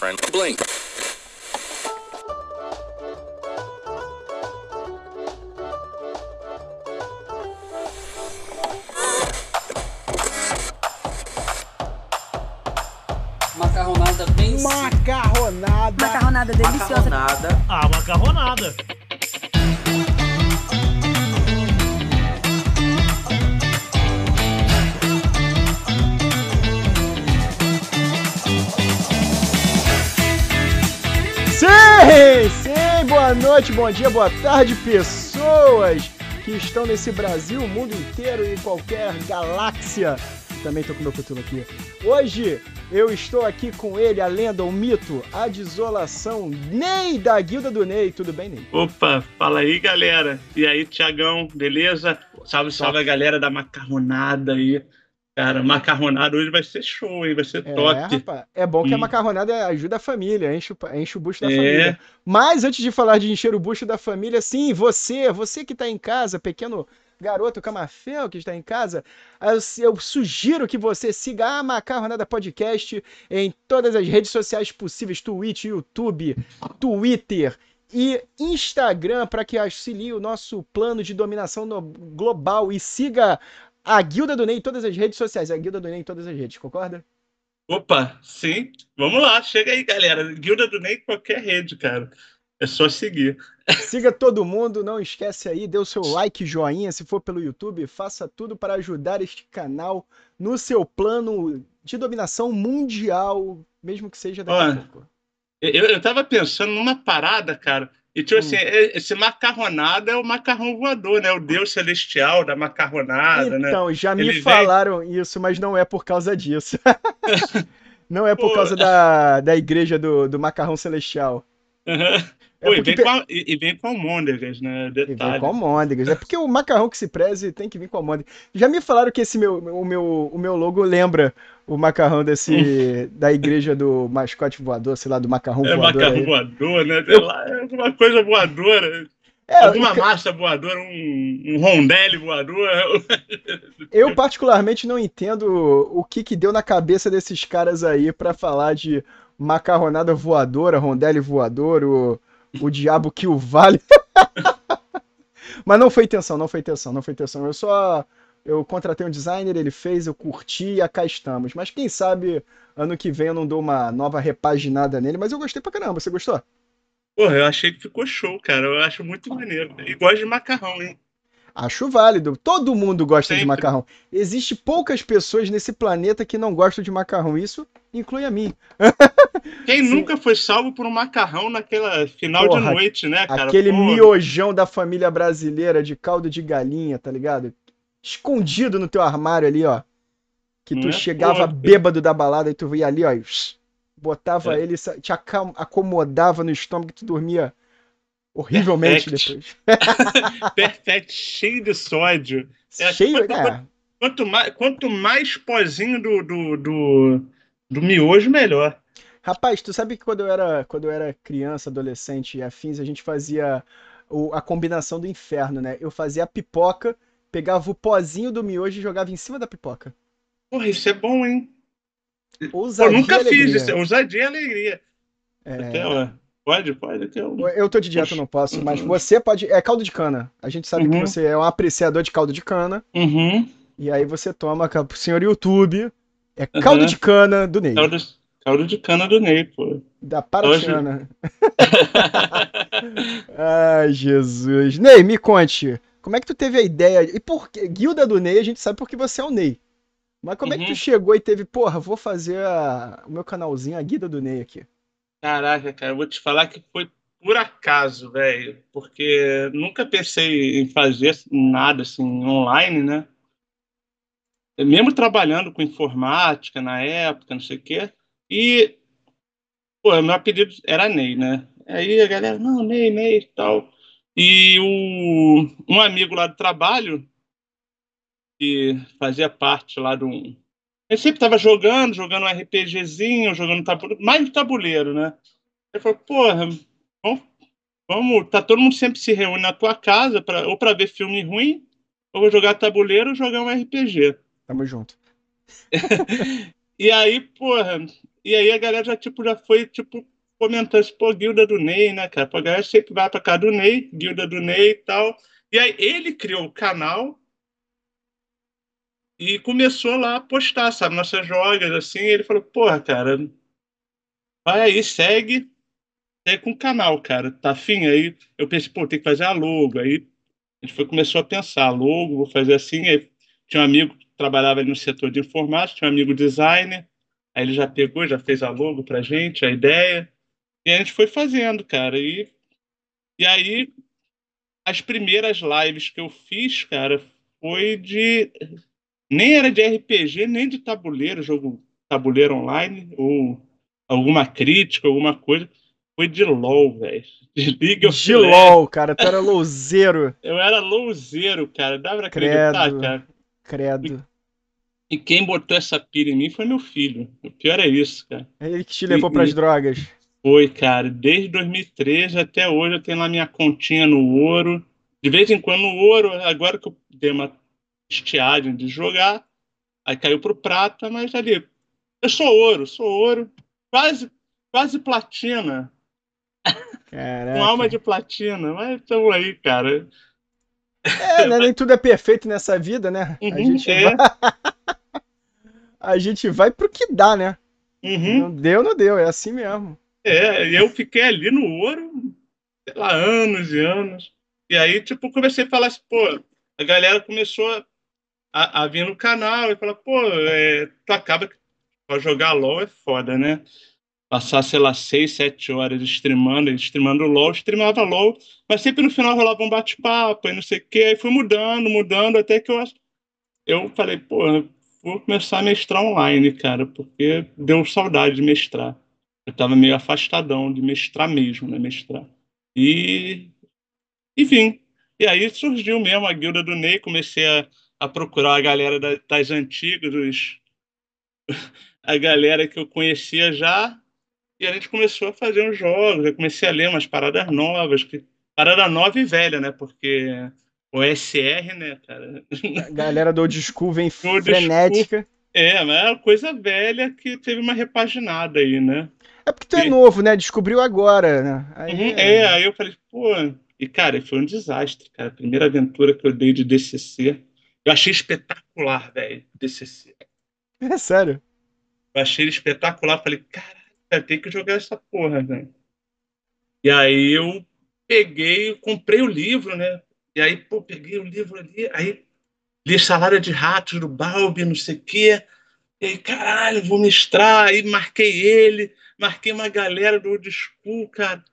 friend. Blink. Macarronada bem Macarronada. Macarronada deliciosa. Macarronada. Ah, macarronada. Noite, bom dia, boa tarde, pessoas que estão nesse Brasil, mundo inteiro e qualquer galáxia. Também tô com meu futuro aqui. Hoje eu estou aqui com ele, a lenda, o mito, a desolação, Ney da Guilda do Ney. Tudo bem, Ney? Opa, fala aí, galera. E aí, Tiagão, beleza? Salve, salve a galera da macarronada aí. Cara, macarronada hoje vai ser show, hein? Vai ser É, top. rapaz, é bom que a Hum. macarronada ajuda a família, enche, o- enche o bucho da É. família. Mas antes de falar de encher o bucho da família, sim, você, você que está em casa, pequeno garoto camafeu que está em casa, eu, sugiro que você siga a Macarronada Podcast em todas as redes sociais possíveis, Twitch, YouTube, Twitter e Instagram, para que auxilie o nosso plano de dominação global e siga a Guilda do Ney em todas as redes sociais, a Guilda do Ney em todas as redes, concorda? Opa, sim. Vamos lá, chega aí, galera. Guilda do Ney em qualquer rede, cara. É só seguir. Siga todo mundo, não esquece aí, dê o seu like, joinha, se for pelo YouTube, faça tudo para ajudar este canal no seu plano de dominação mundial, mesmo que seja daqui a Olha, pouco. Eu, eu tava pensando numa parada, cara. E tipo Hum. assim, esse macarronada é o macarrão voador, né? O deus celestial da macarronada, né? Então, já me Ele vem- falaram isso, mas não é por causa disso. não é por Pô. causa da, da igreja do, do macarrão celestial. É Pô, e, vem com a, e, vem com almôndegas, né? E vem Detalhe. com almôndegas. É porque o macarrão que se preze tem que vir com almôndegas. Já me falaram que esse meu, o, meu, o meu logo lembra o macarrão desse da igreja do mascote voador, sei lá, do macarrão É voador. macarrão aí. voador, né? Sei lá, é alguma coisa voadora. É, alguma eu- massa voadora, um, um rondelli voador. eu particularmente não entendo o que que deu na cabeça desses caras aí pra falar de macarronada voadora, rondelli voador, o, o diabo que o vale. Mas não foi intenção, não foi intenção, não foi intenção. Eu só eu contratei um designer, ele fez, eu curti e cá estamos. Mas quem sabe ano que vem eu não dou uma nova repaginada nele, mas eu gostei pra caramba. Você gostou? Porra, eu achei que ficou show, cara. Eu acho muito maneiro. Gosto de macarrão, hein? Acho válido. Todo mundo gosta de Sempre. macarrão. Existe poucas pessoas nesse planeta que não gostam de macarrão. Isso inclui a mim. Quem Sim. nunca foi salvo por um macarrão naquela final Porra, de noite, né, cara? Aquele Porra. miojão da família brasileira de caldo de galinha, tá ligado? Escondido no teu armário ali, ó. Que tu Não é? chegava bêbado da balada e tu ia ali, ó. e botava É. ele, te acomodava no estômago e tu dormia horrivelmente Perfect. depois. Perfeito, cheio de sódio. É, Cheio, quanto- né? Quanto mais, quanto mais pozinho do, do, do, do miojo, melhor. Rapaz, tu sabe que quando eu era, quando eu era criança, adolescente e afins, a gente fazia o- a combinação do inferno, né? Eu fazia a pipoca, pegava o pozinho do miojo e jogava em cima da pipoca. Porra, isso é bom, hein? Ousadia eu nunca fiz isso. Ousadia e alegria. É, Até, ó, pode, pode. Um... eu tô de dieta, eu não posso, mas você pode. É caldo de cana. A gente sabe que Uhum. você é um apreciador de caldo de cana. Uhum. E aí você toma pro senhor YouTube. É caldo Uhum. de cana do Ney. Caldo, caldo de cana do Ney, pô. Da Paratiana. Ai, Jesus. Ney, me conte. Como é que tu teve a ideia? E por que? Guilda do Ney, a gente sabe porque você é o Ney. Mas como é que tu Uhum. chegou e teve, porra, vou fazer a- o meu canalzinho, a Guilda do Ney aqui. Caraca, cara, eu vou te falar que foi por acaso, velho. Porque nunca pensei em fazer nada assim online, né? Mesmo trabalhando com informática na época, não sei o quê. E, pô, meu apelido era Ney, né? Aí a galera, não, Ney, Ney e tal. E o, um amigo lá do trabalho, que fazia parte lá de um. Ele sempre estava jogando, jogando um RPGzinho, jogando tabuleiro, mais tabuleiro, né? Ele falou, porra, vamos, vamos, tá todo mundo sempre se reúne na tua casa, pra, ou para ver filme ruim, ou vou jogar tabuleiro ou jogar um RPG. Tamo junto. E aí, porra, e aí a galera já, tipo, já foi, tipo, comentando, assim, pô, guilda do Ney, né, cara? Pô, a galera sempre vai pra cá do Ney, guilda do Ney e tal. E aí ele criou o canal e começou lá a postar, sabe, nossas jogas, assim. ele falou, porra, cara, vai aí, segue, segue com o canal, cara, tá afim? Aí eu pensei, pô, tem que fazer a logo. Aí a gente foi, começou a pensar, logo, vou fazer assim. Aí tinha um amigo que trabalhava no setor de informática, tinha um amigo designer, aí ele já pegou, já fez a logo pra gente, a ideia. E a gente foi fazendo, cara. E, e aí, as primeiras lives que eu fiz, cara, foi de. Nem era de RPG, nem de tabuleiro, jogo tabuleiro online, ou alguma crítica, alguma coisa. Foi de LOL, velho. De League of De LOL, cara. Tu era louzeiro. eu era louzeiro, cara. Dá pra acreditar, Credo. cara. Credo. E quem botou essa pira em mim foi meu filho. O pior é isso, cara. É ele que te levou pras drogas. Foi, cara. Desde 2013 até hoje eu tenho lá minha continha no ouro. De vez em quando no ouro, agora que eu dei uma estiagem de jogar, aí caiu pro prata, mas ali. Eu sou ouro, sou ouro. Quase, quase platina. Caraca. Com alma de platina. Mas estamos aí, cara. É, né? Nem tudo é perfeito nessa vida, né? A Uhum, gente é. vai. A gente vai pro que dá, né? Uhum. Não deu, não deu, é assim mesmo. É, e eu fiquei ali no ouro, sei lá, anos e anos. E aí, tipo, comecei a falar assim, pô, a galera começou a, a vir no canal e falar, pô, é, tu acaba que pra jogar LOL é foda, né? Passar, sei lá, seis, sete horas streamando, streamando LOL, streamava LOL, mas sempre no final rolava um bate-papo e não sei o quê, aí fui mudando, mudando, até que eu, eu falei, pô, vou começar a mestrar online, cara, porque deu saudade de mestrar. Eu tava meio afastadão de mestrar mesmo, né? Mestrar. E. Enfim. E aí surgiu mesmo a guilda do Ney, comecei a, a procurar a galera da- das antigas, a galera que eu conhecia já, e a gente começou a fazer uns jogos, eu comecei a ler umas paradas novas, que, parada nova e velha, né? Porque o SR, né, cara? A galera do old school vem frenética. É, mas é uma coisa velha que teve uma repaginada aí, né? É porque tu é E- novo, né? Descobriu agora, né? Aí, Uhum, é, aí eu falei, pô. E, cara, foi um desastre, cara. A primeira aventura que eu dei de DCC. Eu achei espetacular, velho, DCC. é sério. Eu achei ele espetacular. Falei, caralho, cara, tem que jogar essa porra, velho. E aí eu peguei, comprei o livro, né? E aí, pô, peguei o livro ali, aí li Salário de Ratos do Balbi, não sei o quê. E aí, caralho, vou mestrar. Aí marquei ele, marquei uma galera do Old School, cara.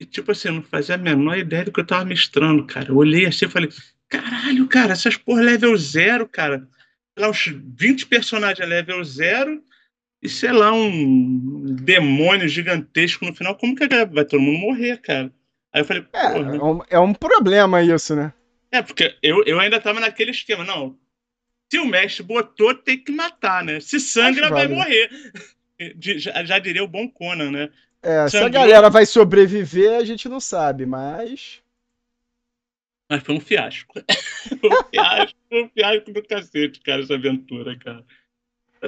E tipo assim, eu não fazia a menor ideia do que eu tava mestrando, cara. Eu olhei assim e falei, caralho, cara, essas porra level zero, cara. Sei lá, uns 20 personagens level zero e, sei lá, um demônio gigantesco no final. Como que vai todo mundo morrer, cara? Aí eu falei, É, porra. é um, é um problema isso, né? É, porque eu, eu ainda tava naquele esquema, não. Se o mestre botou, tem que matar, né? Se sangra, vai morrer. Já, já diria o bom Conan, né? É, se a galera vai sobreviver, a gente não sabe, mas. Mas foi um fiasco. foi um fiasco, foi um fiasco do cacete, cara, essa aventura, cara.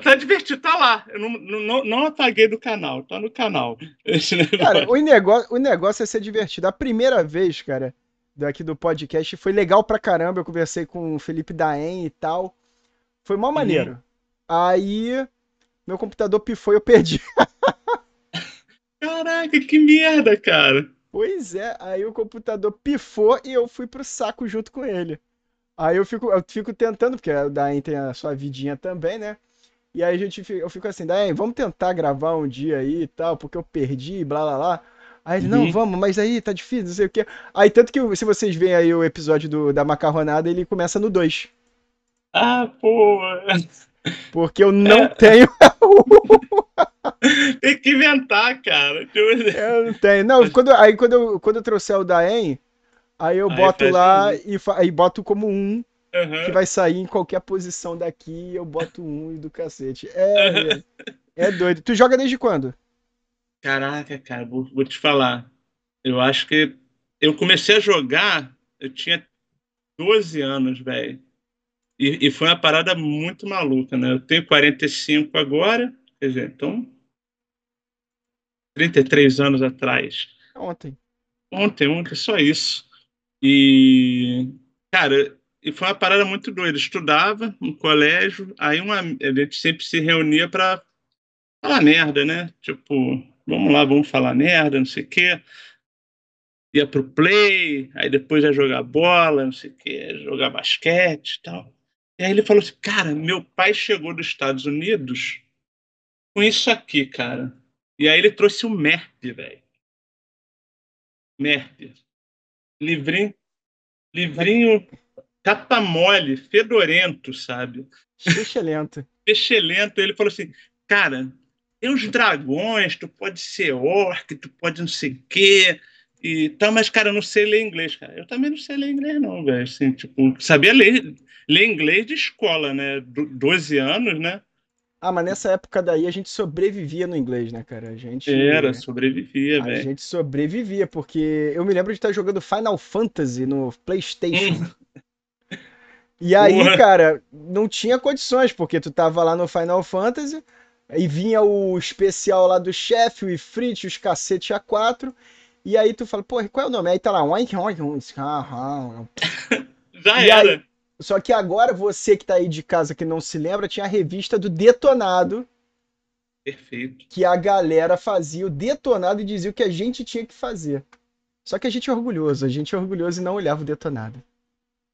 Tá divertido, tá lá. Eu não, não, não apaguei do canal, tá no canal. Cara, o negócio, o negócio é ser divertido. A primeira vez, cara, daqui do podcast foi legal pra caramba. Eu conversei com o Felipe Daen e tal. Foi mó maneiro. Aí, meu computador pifou e eu perdi. Caraca, que merda, cara. Pois é, aí o computador pifou e eu fui pro saco junto com ele. Aí eu fico, eu fico tentando, porque o Daen tem a sua vidinha também, né? E aí a gente, eu fico assim, Daen, vamos tentar gravar um dia aí e tal, porque eu perdi, blá blá blá. Aí ele, não, Uhum. vamos, mas aí tá difícil, não sei o quê. Aí tanto que se vocês veem aí o episódio do, da macarronada, ele começa no 2. Ah, pô. Porque eu não É. tenho. Tem que inventar, cara. Eu não tenho. Não, quando, aí quando eu, quando eu trouxer o Daen, aí eu Aí boto lá um. e aí boto como um Aham. que vai sair em qualquer posição daqui eu boto um e do cacete. É, é, é doido. Tu joga desde quando? Caraca, cara, vou, vou te falar. Eu acho que eu comecei a jogar, eu tinha 12 anos, velho. E, e foi uma parada muito maluca, né? Eu tenho 45 agora, quer dizer, então 33 anos atrás. Ontem. Ontem, ontem, só isso. E, cara, e foi uma parada muito doida. Eu estudava no colégio, aí uma, a gente sempre se reunia para falar merda, né? Tipo, vamos lá, vamos falar merda, não sei o quê. Ia pro play, aí depois ia jogar bola, não sei o quê, jogar basquete e tal. E aí ele falou assim, cara, meu pai chegou dos Estados Unidos com isso aqui, cara. E aí ele trouxe o MERP, velho. MERP. Livrinho, livrinho capa mole, fedorento, sabe? Excelente. Excelente. Ele falou assim, cara, tem uns dragões, tu pode ser orc, tu pode não sei o quê. E tal, mas, cara, eu não sei ler inglês, cara. Eu também não sei ler inglês, não, velho. Assim, tipo, sabia ler, ler inglês de escola, né? Do, 12 anos, né? Ah, mas nessa época daí a gente sobrevivia no inglês, né, cara? A gente. Era, sobrevivia, A velho. gente sobrevivia, porque eu me lembro de estar jogando Final Fantasy no PlayStation. E aí, Porra. cara, não tinha condições, porque tu tava lá no Final Fantasy, e vinha o especial lá do chefe, o Ifrit, os cacete A4, e aí tu fala, pô, qual é o nome? Aí tá lá, oink, oink, oink, ah, ah. Já E aí? Só que agora, você que tá aí de casa que não se lembra, tinha a revista do Detonado, Perfeito. que a galera fazia o detonado e dizia o que a gente tinha que fazer. Só que a gente é orgulhoso, a gente é orgulhoso e não olhava o detonado.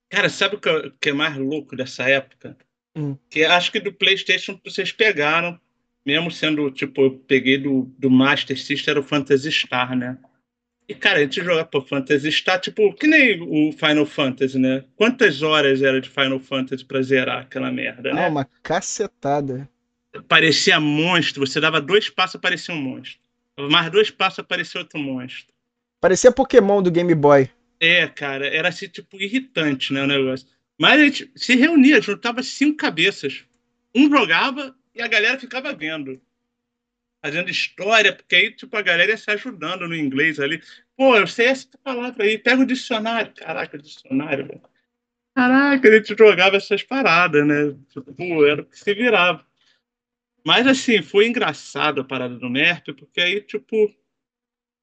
Cara, sabe o que é- o que é mais louco dessa época? Hum. Que acho que do PlayStation vocês pegaram, mesmo sendo, tipo, eu peguei do, do Master System, era o Phantasy Star, né? E, cara, a gente jogava pro Phantasy Star, tipo, que nem o Final Fantasy, né? Quantas horas era de Final Fantasy pra zerar aquela merda, Ah, né? uma cacetada. Parecia monstro, você dava dois passos, aparecia um monstro. Mais dois passos, aparecia outro monstro. Parecia Pokémon do Game Boy. É, cara, era assim, tipo, irritante, né, o negócio. Mas a gente se reunia, juntava cinco cabeças. Um jogava e a galera ficava vendo. Fazendo história, porque aí, tipo, a galera ia se ajudando no inglês ali. Pô, eu sei essa palavra aí, pega o dicionário. Caraca, dicionário, velho. Caraca, a gente jogava essas paradas, né? Tipo, era o que se virava. Mas, assim, foi engraçado a parada do MERP, porque aí, tipo,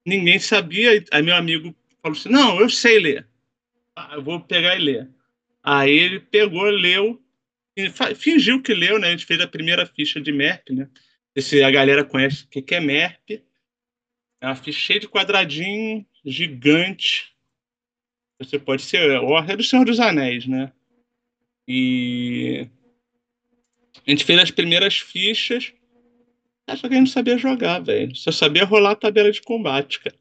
ninguém sabia. Aí meu amigo falou assim: Não, eu sei ler. Ah, eu vou pegar e ler. Aí ele pegou, leu, fingiu que leu, né? A gente fez a primeira ficha de MERP, né? Se a galera conhece o que é MERP. É uma ficha cheia de quadradinho, gigante. Você pode ser. Ó, é do Senhor dos Anéis, né? E. A gente fez as primeiras fichas. Só que a gente não sabia jogar, velho. Só sabia rolar a tabela de combate, cara.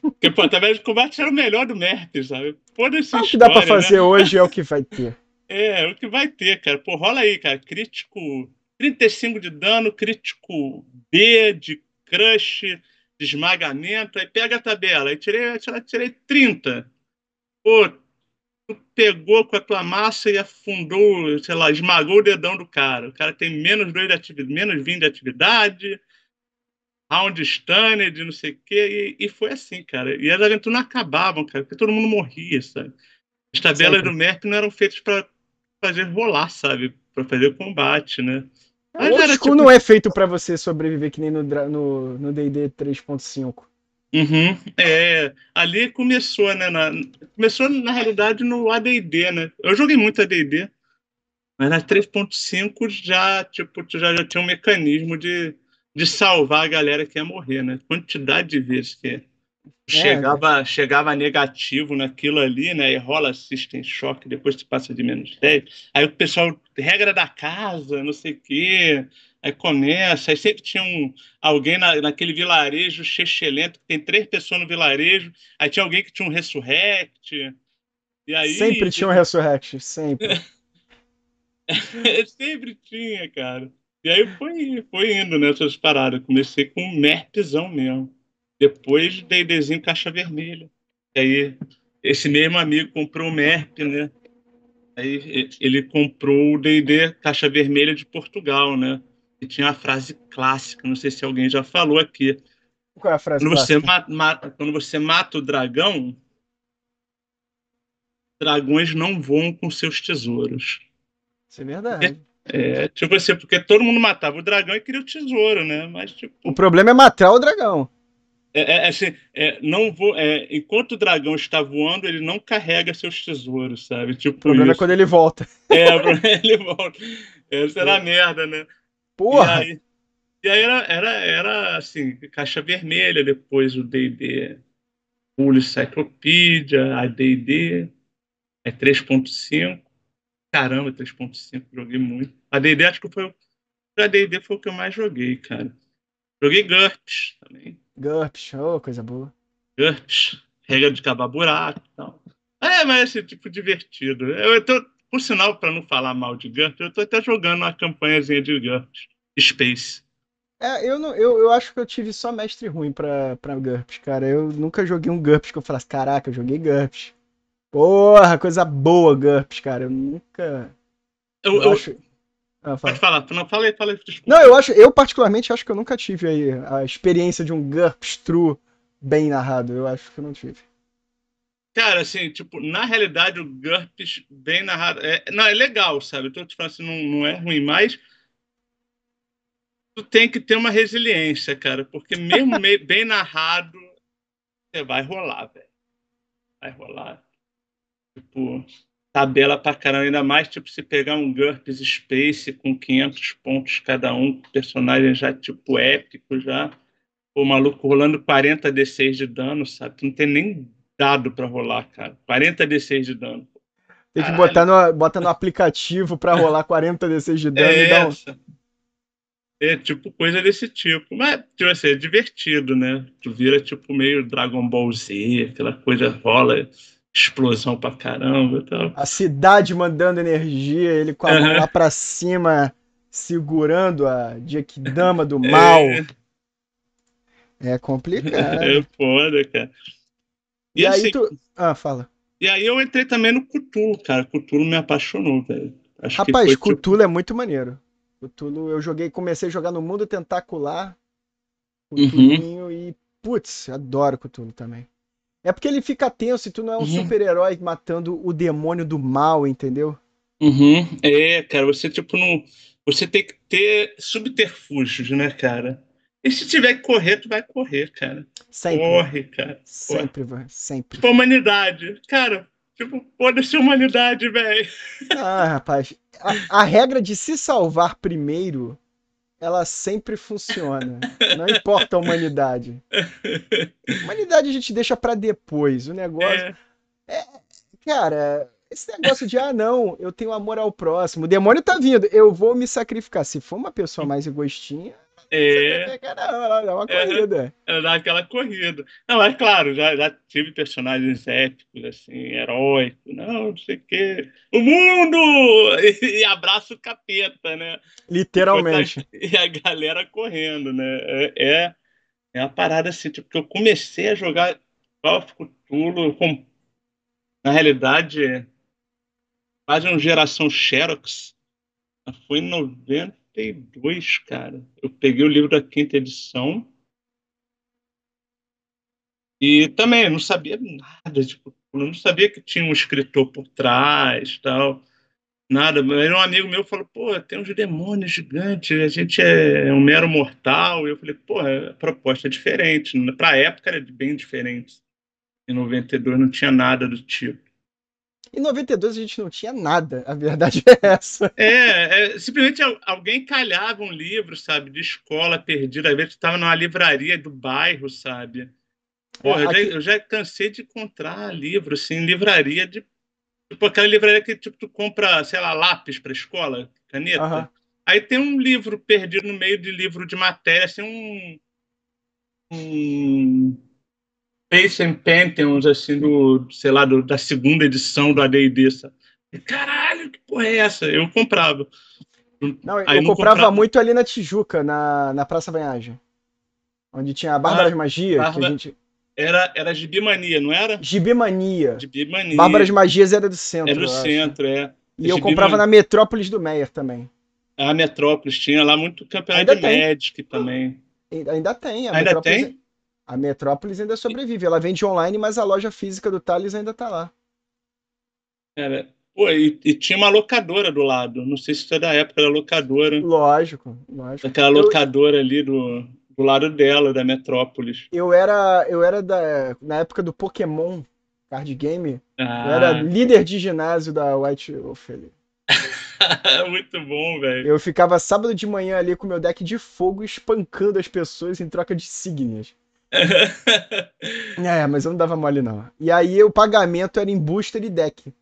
Porque, pô, a tabela de combate era o melhor do MERP, sabe? Foda-se Ah, a o que dá pra história, né? fazer hoje é o que vai ter. É, é o que vai ter, cara. Pô, rola aí, cara. Crítico 35 de dano, crítico B de crush, de esmagamento. Aí pega a tabela. Aí tirei, tirei, tirei 30. Pô, tu pegou com a tua massa e afundou, sei lá, esmagou o dedão do cara. O cara tem menos 2 de atividade, menos 20 de atividade, round stunned, não sei o quê. E, e foi assim, cara. E as aventuras não acabavam, cara, porque todo mundo morria, sabe? As tabelas Sempre. do MERP não eram feitas para fazer rolar, sabe? Para fazer combate, né? Mas O era tipo- não é feito pra você sobreviver que nem no dra- no no D&D 3.5. Uhum, é, ali começou, né? na- começou, na realidade, no ADD, né? Eu joguei muito ADD, mas na 3.5 já, tipo, tu já, já tinha um mecanismo de, de salvar a galera que ia morrer, né? Quantidade de vezes que chegava, chegava negativo naquilo ali, né? E rola System Shock, depois tu passa de menos 10. Aí o pessoal, regra da casa, não sei o quê. Aí começa, aí sempre tinha um, alguém na, naquele vilarejo chechelento, que tem três pessoas no vilarejo, aí tinha alguém que tinha um Resurrect. E aí, Sempre tinha um Resurrect, sempre. sempre tinha, cara. E aí foi, foi indo nessas paradas. Comecei com um merpzão mesmo. Depois D&Dzinho caixa vermelha. E aí esse mesmo amigo comprou o merp, né? Aí ele comprou o D&D caixa vermelha de Portugal, né? E tinha a frase clássica, não sei se alguém já falou aqui. Qual é a frase Quando você, clássica? ma- ma- quando você mata o dragão, dragões não voam com seus tesouros. Isso é verdade. É, tipo assim, porque todo mundo matava o dragão e queria o tesouro, né? Mas, tipo, O problema é matar o dragão. É, é, assim, é, não vou, é, enquanto o dragão está voando, ele não carrega seus tesouros, sabe? Tipo O problema é isso. quando ele volta. É, o problema é ele volta. Essa era a merda, né? Porra! E aí, e aí era, era, era assim, caixa vermelha, depois o D&D Full Encyclopedia, a D&D, é 3.5. Caramba, 3.5, joguei muito. A D&D acho que foi o a D&D foi o que eu mais joguei, cara. Joguei GURPS também. GURPS, oh, coisa boa. GURPS, regra de cavar buraco e tal. É, mas esse tipo divertido. Eu tô, por sinal, para não falar mal de GURPS, eu tô até jogando uma campanhazinha de GURPS. Space. É, eu, não, eu, eu acho que eu tive só mestre ruim pra, pra GURPS, cara. Eu nunca joguei um GURPS que eu falasse, caraca, eu joguei GURPS. Porra, coisa boa GURPS, cara. Eu nunca. Eu, Eu, eu- acho. Ah, fala. Pode falar. Não, fala aí, fala aí. Desculpa. Não, eu acho, eu particularmente acho que eu nunca tive aí a experiência de um GURPS true bem narrado. Eu acho que eu não tive. Cara, assim, tipo, na realidade o GURPS bem narrado. É, não, é legal, sabe? Eu tô te falando assim, não, não é ruim, mas tu tem que ter uma resiliência, cara, porque mesmo me- bem narrado, você vai rolar, velho. Vai rolar. Tipo, tabela pra caramba, ainda mais, tipo, se pegar um GURPS Space com 500 pontos cada um, personagem já, tipo, épico já. O maluco rolando 40 D6 de dano, sabe? Tu não tem nem dado pra rolar, cara. 40 D6 de dano. Tem que Caralho. botar no, bota no aplicativo pra rolar 40 DCs de dano É e dar um. É tipo coisa desse tipo. Mas, tipo assim, é divertido, né? Tu vira tipo meio Dragon Ball Z, aquela coisa rola, explosão pra caramba e tal. A cidade mandando energia, ele com a mão Aham. lá pra cima, segurando a Dama do mal. É, É complicado. é foda, cara. E, E assim, aí tu. Ah, fala. e aí eu entrei também no Cthulhu, cara. Cthulhu me apaixonou, velho. Rapaz, foi, tipo, é muito maneiro. Cthulhu, eu joguei, comecei a jogar no mundo tentacular. Uhum. Cthulhuinho e, putz, adoro Cthulhu também. É porque ele fica tenso e tu não é um Uhum. super-herói matando o demônio do mal, entendeu? Uhum. É, cara, você tipo não. Você tem que ter subterfúgios, né, cara? E se tiver que correr, tu vai correr, cara. Sempre. Corre, cara. Sempre, vai, sempre. Tipo, a humanidade. Cara, tipo, foda-se a humanidade, velho. Ah, rapaz, a, a regra de se salvar primeiro, ela sempre funciona. Não importa a humanidade. Humanidade a gente deixa pra depois. O negócio. É, Cara, esse negócio de, ah, não, eu tenho amor ao próximo. O demônio tá vindo, eu vou me sacrificar. Se for uma pessoa mais egoístinha, é, não, é uma É. corrida. é dar aquela corrida. Não, mas claro, já, já tive personagens épicos, assim, heróicos. Não, não sei o quê. O mundo! E, e abraça o capeta, né? Literalmente. E a galera correndo, né? É, é, é uma parada assim, tipo, que eu comecei a jogar Call of Cthulhu com, na realidade, quase uma geração Xerox. Foi em 92, cara. Eu peguei o livro da quinta edição. E também não sabia nada eu não sabia que tinha um escritor por trás, tal. Nada, mas um amigo meu falou, pô, tem uns demônios gigantes, a gente é um mero mortal. E eu falei, pô, a proposta é diferente. Pra época era bem diferente. Em 92 não tinha nada do tipo. Em 92 a gente não tinha nada, a verdade é essa. É, é, simplesmente al- alguém calhava um livro, sabe, de escola perdida. Às vezes estava numa livraria do bairro, sabe? Porra, eu, já, Aqui- eu já cansei de encontrar livro, assim, livraria de. Tipo aquela livraria que tipo, tu compra, sei lá, lápis para escola, caneta. Aham. Aí tem um livro perdido no meio de livro de matéria, assim, um. Um. Space and Pantheons, assim, do, sei lá, do- da segunda edição do ADD, sabe? Caralho, que porra é essa? Eu comprava. Não, eu não comprava comprava- muito ali na Tijuca, na, na Praça Banhagem. Onde tinha a Bárbaras Ah, Magias, que a Bárbara- gente. Era, era Gibimania, não era? Gibimania. Gibimania. Bárbaras Magias era do centro. Era no eu acho. centro, é. E eu Gibi comprava Mania. na Metrópolis do Meyer também. A Metrópolis tinha lá muito campeonato Ainda de tem. Magic também. Ainda tem. A Ainda Metrópolis, tem? A Metrópolis ainda sobrevive. Ela vende online, mas a loja física do Thales ainda tá lá. Era. Pô, e, e tinha uma locadora do lado. Não sei se isso é da época da locadora. Lógico, lógico. Daquela Eu- locadora ali do, do lado dela, da Metrópolis. Eu era, eu era da, na época do Pokémon card game, Ah, eu era líder de ginásio da White Wolf ali. muito bom, velho. Eu ficava sábado de manhã ali com meu deck de fogo espancando as pessoas em troca de signas. É, mas eu não dava mole não. E aí o pagamento era em booster e deck.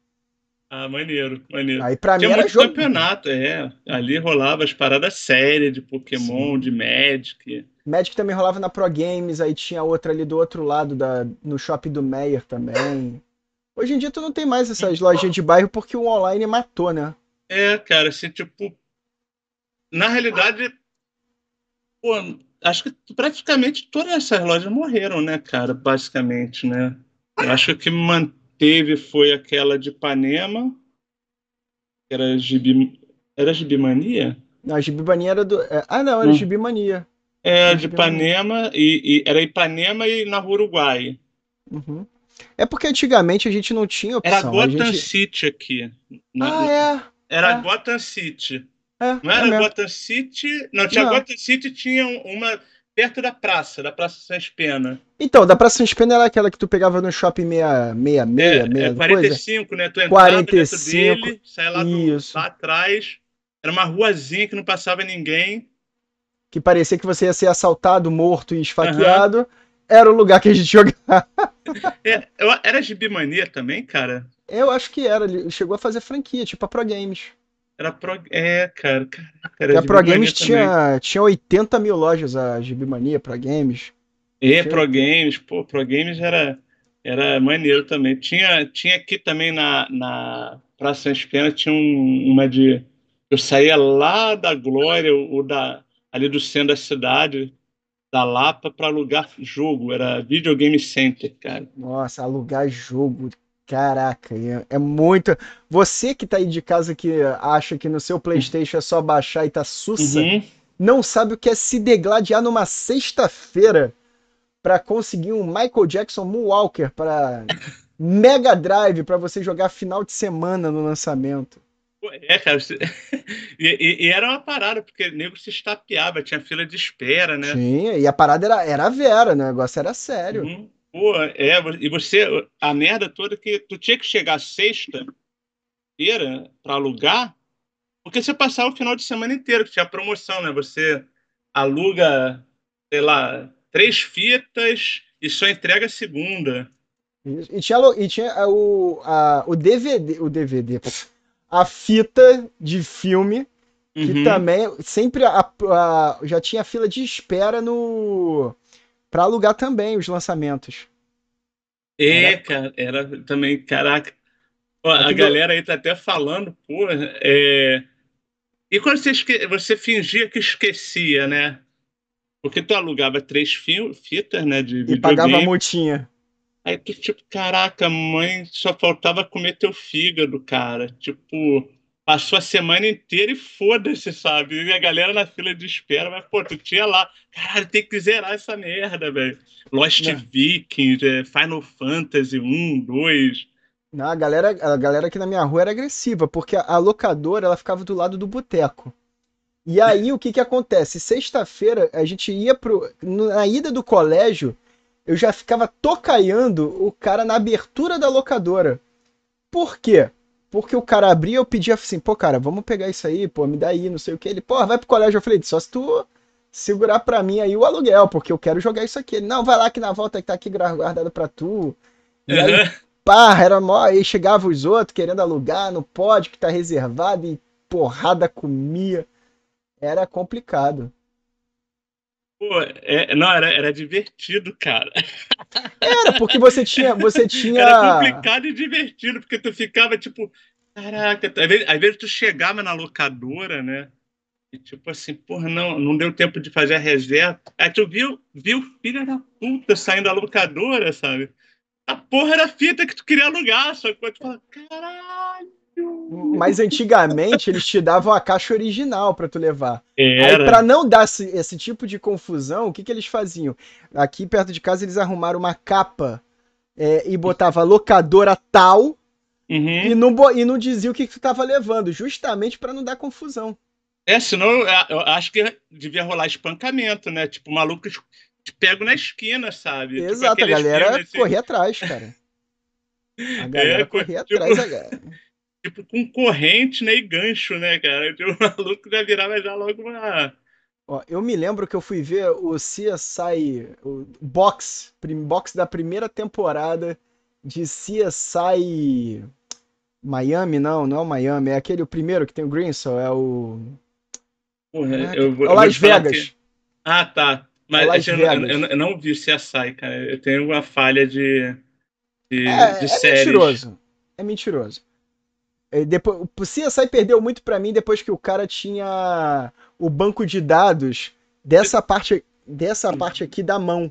ah, maneiro, maneiro. Aí pra mim Tinha era muito jogo. campeonato, é. Ali rolava as paradas sérias de Pokémon, de Magic. Magic também rolava na Pro Games, aí tinha outra ali do outro lado, da, no shopping do Meyer também. Hoje em dia tu não tem mais essas lojinhas de bairro porque o online matou, né? É, cara, assim, tipo. Na realidade, pô, acho que praticamente todas essas lojas morreram, né, cara? Basicamente, né? Eu acho que o que manteve foi aquela de Ipanema, que era Gibi. Era Gibimania? Não, a Gibimania era do. é, ah, não, era Hum. Gibimania. É, de Gibimania. Ipanema, e, e era Ipanema e na Rua Uruguai. Uhum. É porque antigamente a gente não tinha opção. Era a Gotham gente... City aqui. Na- Ah, é. Era é. Gotham City. É, Não é era mesmo. Gotham City. Não, tinha Não. Gotham City tinha um- uma perto da praça, da Praça Sans Pena. Então, da Praça Sans Pena era aquela que tu pegava no shopping 66, É, meia, é coisa. 45, né? Tu entrava 45, dentro dele, saia lá, do, lá atrás. Era uma ruazinha que não passava ninguém. Que parecia que você ia ser assaltado, morto e esfaqueado. Era o lugar que a gente jogava. É, era Gibimania também, cara? Eu acho que era. Ele chegou a fazer franquia, tipo a Pro Games. Era Pro... É, cara. Era a Pro Games também. tinha, tinha 80 mil lojas, a Gibimania, Pro Games. E Pro Games, pô, Pro Games era, era maneiro também. Tinha, tinha aqui também na, na Praça Sans Pena, tinha um- uma de. Eu saía lá da Glória, ou da, ali do centro da cidade, da Lapa, para alugar jogo. Era Videogame Center, cara. Nossa, alugar jogo. Caraca, é, é muito. Você que tá aí de casa que acha que no seu PlayStation é só baixar e tá sussa, Uhum. não sabe o que é se degladiar numa sexta-feira pra conseguir um Michael Jackson Moonwalker para Mega Drive pra você jogar final de semana no lançamento. É, cara. você- E, e- era uma parada, porque o nego se estapeava, tinha fila de espera, né? Tinha, e a parada era, era Vera, né? o negócio era sério. Uhum. Pô, é, e você, a merda toda que tu tinha que chegar sexta-feira para alugar, porque você passava o final de semana inteiro, que tinha promoção, né? Você aluga, sei lá, três fitas e só entrega segunda. Isso. E tinha, e tinha a- o, a- o DVD, o DVD, a fita de filme, que Uhum. também sempre a- a- já tinha fila de espera no para alugar também os lançamentos. É, cara, era também, caraca. Ó, a Aquilo- galera aí tá até falando, porra, é... E quando você, esque... você fingia que esquecia, né? Porque tu alugava três fi- fitas, né, de E pagava a multinha. Aí tu, tipo, caraca, mãe, só faltava comer teu fígado, cara. Tipo, passou a semana inteira e foda-se, sabe? E a galera na fila de espera, mas, pô, tu tinha lá, caralho, tem que zerar essa merda, velho. Lost Não. Vikings, é, Final Fantasy 1, 2. Não, a galera, a galera aqui na minha rua era agressiva, porque a, a locadora ela ficava do lado do boteco. E aí o que que acontece? Sexta-feira a gente ia pro. Na ida do colégio, eu já ficava tocaiando o cara na abertura da locadora. Por quê? Porque o cara abria, eu pedia assim, pô, cara, vamos pegar isso aí, pô, me dá aí, não sei o que. Ele, pô, vai pro colégio. Eu falei, só se tu segurar pra mim aí o aluguel, porque eu quero jogar isso aqui. Ele, não, vai lá que na volta que tá aqui guardado pra tu. E aí pá, era mó. Aí chegava os outros querendo alugar, não pode, que tá reservado, e porrada comia. Era complicado. Pô, é, não, era, era divertido, cara. Era, porque você tinha. Você tinha. Era complicado e divertido, porque tu ficava, tipo, caraca, às vezes, às vezes tu chegava na locadora, né? E tipo assim, porra, não, não deu tempo de fazer a reserva. Aí tu viu, viu filha da puta saindo da locadora, sabe? A porra era a fita que tu queria alugar, só que tu fala, caralho. Mas antigamente eles te davam a caixa original pra tu levar. Aí, pra não dar esse, esse tipo de confusão, o que, que eles faziam? Aqui perto de casa eles arrumaram uma capa é, e botava locadora tal Uhum. e não, e não dizia o que, que tu tava levando, justamente pra não dar confusão. É, senão eu, acho que devia rolar espancamento, né? Tipo, o maluco te pego na esquina, sabe? Tipo Exato, tipo a galera filmes, assim. corria atrás, cara. A galera É, corria tipo- atrás, a galera. Tipo, com corrente né, e gancho, né, cara? Tipo, o maluco já virava já logo uma. Ó, eu me lembro que eu fui ver o CSI, o box, box da primeira temporada de CSI Miami, não, não é o Miami, é aquele o primeiro que tem o Greensill, é o Porra, é, eu vou, é o Las Vegas. que- Ah, tá. Mas É eu, eu- eu- eu não vi o CSI, cara. Eu tenho uma falha de, de, É, de é séries. mentiroso. É mentiroso. É, depois, o CSI perdeu muito pra mim depois que o cara tinha o banco de dados dessa parte, dessa parte aqui da mão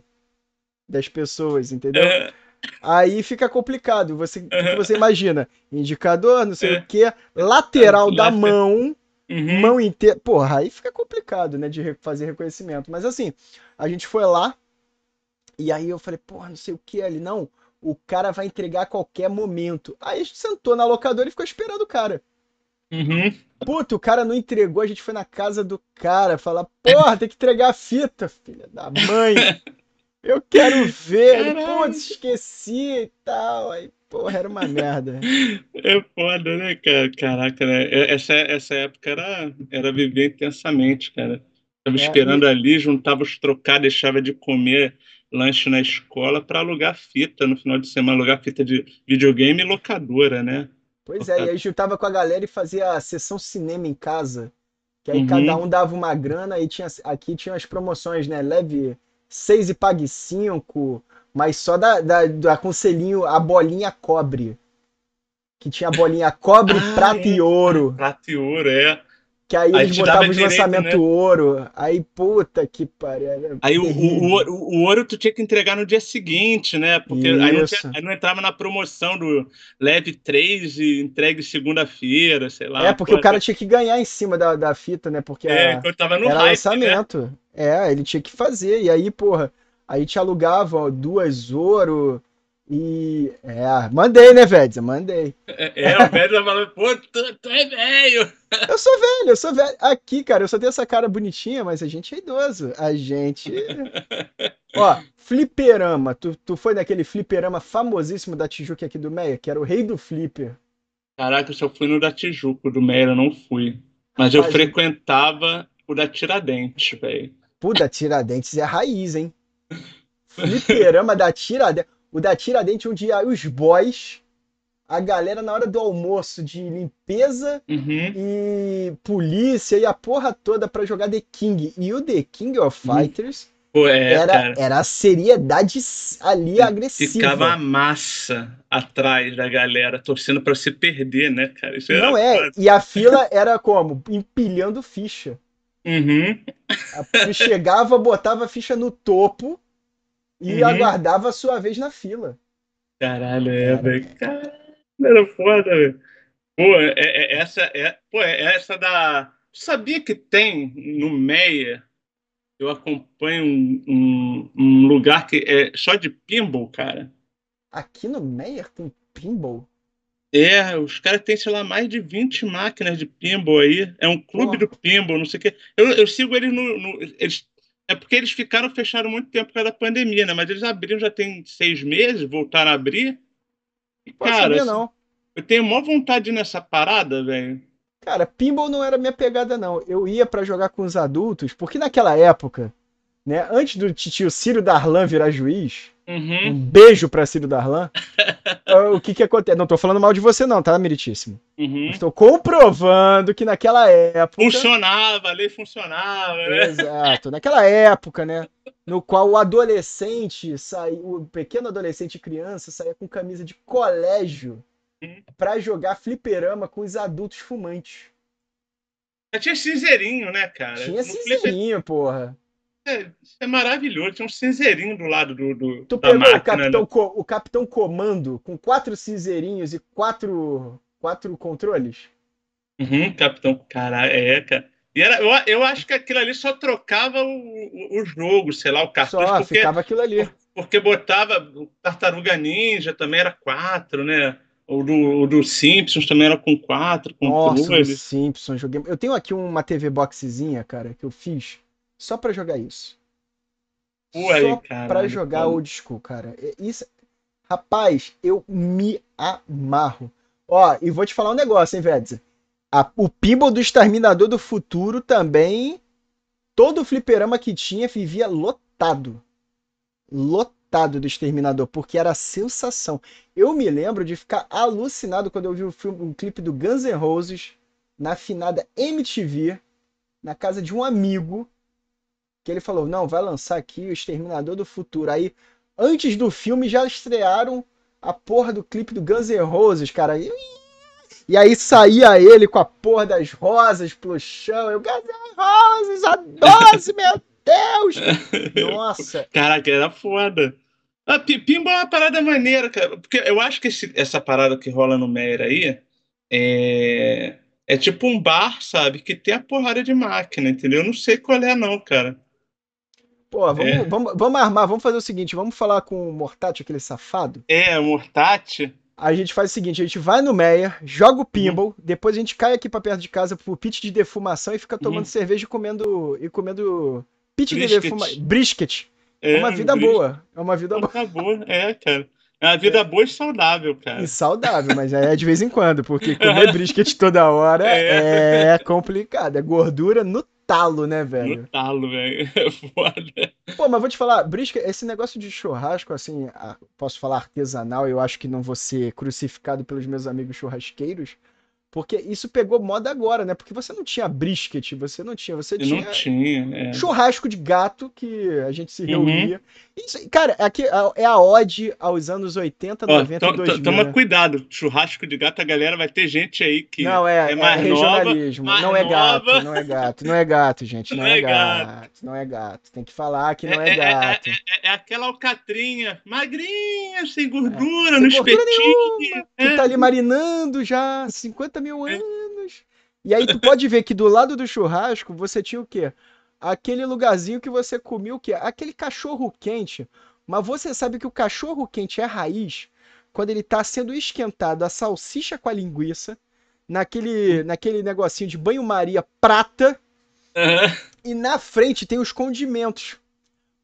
das pessoas, entendeu? É, Aí fica complicado. Você, Aham. você imagina, indicador, não sei É. o quê, lateral da Late- mão, uhum. mão inteira. Porra, aí fica complicado, né, de fazer reconhecimento. Mas assim, a gente foi lá e aí eu falei, porra, não sei o que ali, não. O cara vai entregar a qualquer momento. Aí a gente sentou na locadora e ficou esperando o cara. Uhum. Puta, o cara não entregou, a gente foi na casa do cara falar, porra, tem que entregar a fita, filha da mãe. Eu quero ver. Putz, esqueci e tal. Aí, porra, era uma merda. É foda, né, cara? Caraca, né? É- Essa, essa época era, era viver intensamente, cara. Tava É, esperando ali, juntava os trocados, deixava de comer lanche na escola para alugar fita no final de semana, alugar fita de videogame e locadora, né? Pois é, e aí juntava com a galera e fazia a sessão cinema em casa. Que aí Uhum. cada um dava uma grana e tinha, aqui tinha as promoções, né? Leve 6 e pague 5, mas só da, da, da conselhinho a bolinha cobre. Que tinha a bolinha cobre, Ah, prata é. e ouro. Prata e ouro, é. Que aí Aí eles botavam os direito, lançamentos né? ouro. Aí, puta que pariu. Aí o, o, o, ouro- o ouro tu tinha que entregar no dia seguinte, né? Porque aí não, tinha- aí não entrava na promoção do leve 3 e entregue segunda-feira, sei lá. É, porque Pô, o cara tinha que ganhar em cima da, da fita, né? Porque É, a- enquanto tava no era hype, né? lançamento. É, ele tinha que fazer. E aí, porra, aí te alugava ó, duas ouro e. É, mandei, né, Vedza? Mandei. É, é, o tá falando, pô, tu, tu é velho. Eu sou velho, eu sou velho. Aqui, cara, eu só tenho essa cara bonitinha, mas a gente é idoso. A gente. Ó, fliperama. Tu, tu foi naquele fliperama famosíssimo da Tijuca aqui do Meia, que era o rei do flipper. Caraca, eu só fui no da Tijuca, do Meira eu não fui. Mas eu frequentava o da Tiradentes, velho. Pô, da Tiradentes é raiz, hein? Fliperama da Tiradentes. O da Tiradentes, onde os boys, a galera na hora do almoço de limpeza Uhum. e polícia e a porra toda pra jogar The King. E o The King of Uhum. Fighters Pô, é, era, cara. era a seriedade ali agressiva. Ficava a massa atrás da galera, torcendo pra se perder, né, cara? Isso Não é. foda. E a fila era como? Empilhando ficha. Uhum. Chegava, botava a ficha no topo e Uhum. aguardava a sua vez na fila. Caralho, é, velho. Caralho, era foda, velho. Pô, é, é- essa, é, pô, é essa da. Sabia que tem no Meia? Eu acompanho um, um, um lugar que é só de pinball, cara. Aqui no Meyer tem pinball. É, os caras têm, sei lá, mais de 20 máquinas de pinball aí. É um clube Porra. do pinball, não sei o quê. Eu, eu sigo eles no. no- eles, é porque eles ficaram fechados muito tempo por causa da pandemia, né? Mas eles abriram já tem seis meses, voltaram a abrir. E, Pode cara, saber, assim, não. eu tenho maior vontade nessa parada, velho. Cara, pinball não era minha pegada, não. Eu ia pra jogar com os adultos, porque naquela época, né, antes do titio Círio Darlan virar juiz, Uhum. um beijo pra Círio Darlan, ah, o que que acontece? Não tô falando mal de você não, tá, Meritíssimo? Uhum. Estou comprovando que naquela época... Funcionava, a lei funcionava, né? Exato, naquela época, né? No qual o adolescente saía, o pequeno adolescente e criança saía com camisa de colégio Hum. pra jogar fliperama com os adultos fumantes. Já tinha cinzeirinho, né, cara? Tinha cinzeirinho, porra. É, isso é maravilhoso. Tinha um cinzeirinho do lado do, do Tu pegou máquina, o, capitão, né? Co- o Capitão Comando com quatro cinzeirinhos e quatro, quatro controles? Uhum, capitão. Caralho, é, cara. E era, eu, eu acho que aquilo ali só trocava o, o, jogo, sei lá, o cartucho, Só, porque, ficava aquilo ali. porque botava o Tartaruga Ninja também era quatro, né? O do, o do Simpsons também era com quatro Nossa, do controles. Simpsons, joguei. Eu tenho aqui uma TV boxzinha, cara, que eu fiz só pra jogar isso. Aí, só caralho, pra jogar cara. old school, cara. Isso, rapaz, eu me amarro. Ó, e vou te falar um negócio, hein, Vedza? A- O pinball do Exterminador do Futuro também. Todo o fliperama que tinha vivia lotado. Lotado do Exterminador, porque era a sensação. Eu me lembro de ficar alucinado quando eu vi o filme, um clipe do Guns N' Roses na finada MTV, na casa de um amigo, que ele falou: Não, vai lançar aqui o Exterminador do Futuro. Aí, antes do filme, já estrearam a porra do clipe do Guns N' Roses, cara. E, e aí saía ele com a porra das rosas pro chão. Eu, Guns N' Roses, a 12, meu Deus! Nossa, Caraca, era foda. Ah, pi- pinball é uma parada maneira, cara. Porque eu acho que esse- essa parada que rola no Meyer aí é, é tipo um bar, sabe? Que tem a porrada de máquina, entendeu? Eu não sei qual é, não, cara. Pô, vamos, É. vamos, vamos armar, vamos fazer o seguinte: vamos falar com o Mortati, aquele safado. É, Mortate. A gente faz o seguinte: a gente vai no Meia, joga o pinball, depois a gente cai aqui pra perto de casa pro pit de defumação e fica tomando Uhum. cerveja e comendo, e comendo pit de defumação. Brisket. É, É uma vida brisket. boa. É uma vida boa. Acabou, é, cara. É uma vida boa e saudável, cara. E saudável, mas é de vez em quando, porque comer brisket toda hora é, É. complicado. É gordura no talo, né, velho? No talo, velho. É foda. Pô, mas vou te falar, brisket, esse negócio de churrasco, assim, posso falar artesanal, eu acho que não vou ser crucificado pelos meus amigos churrasqueiros, porque isso pegou moda agora, né? Porque você não tinha brisket, você não tinha, você Eu tinha não tinha. É. churrasco de gato que a gente se Uhum. reunia. Isso, cara, aqui é a ode aos anos 80, Ó, 90 e to- to- 2000. toma né? cuidado. Churrasco de gato, a galera vai ter gente aí que Não, é, é mais é nova, regionalismo. mais não é gato, nova. não é gato, não é gato, gente. Não, Não é, é gato. gato. Não é gato. Tem que falar que não É- é, é- é- gato. É, é aquela alcatrinha, magrinha, sem gordura, Sem no gordura espetinho. que é. tá ali marinando já há 50 mil anos. E aí tu pode ver que do lado do churrasco você tinha o quê? Aquele lugarzinho que você comia o quê? Aquele cachorro quente. Mas você sabe que o cachorro quente é raiz quando ele tá sendo esquentado a salsicha com a linguiça, naquele, naquele negocinho de banho-maria prata, Aham. e na frente tem os condimentos.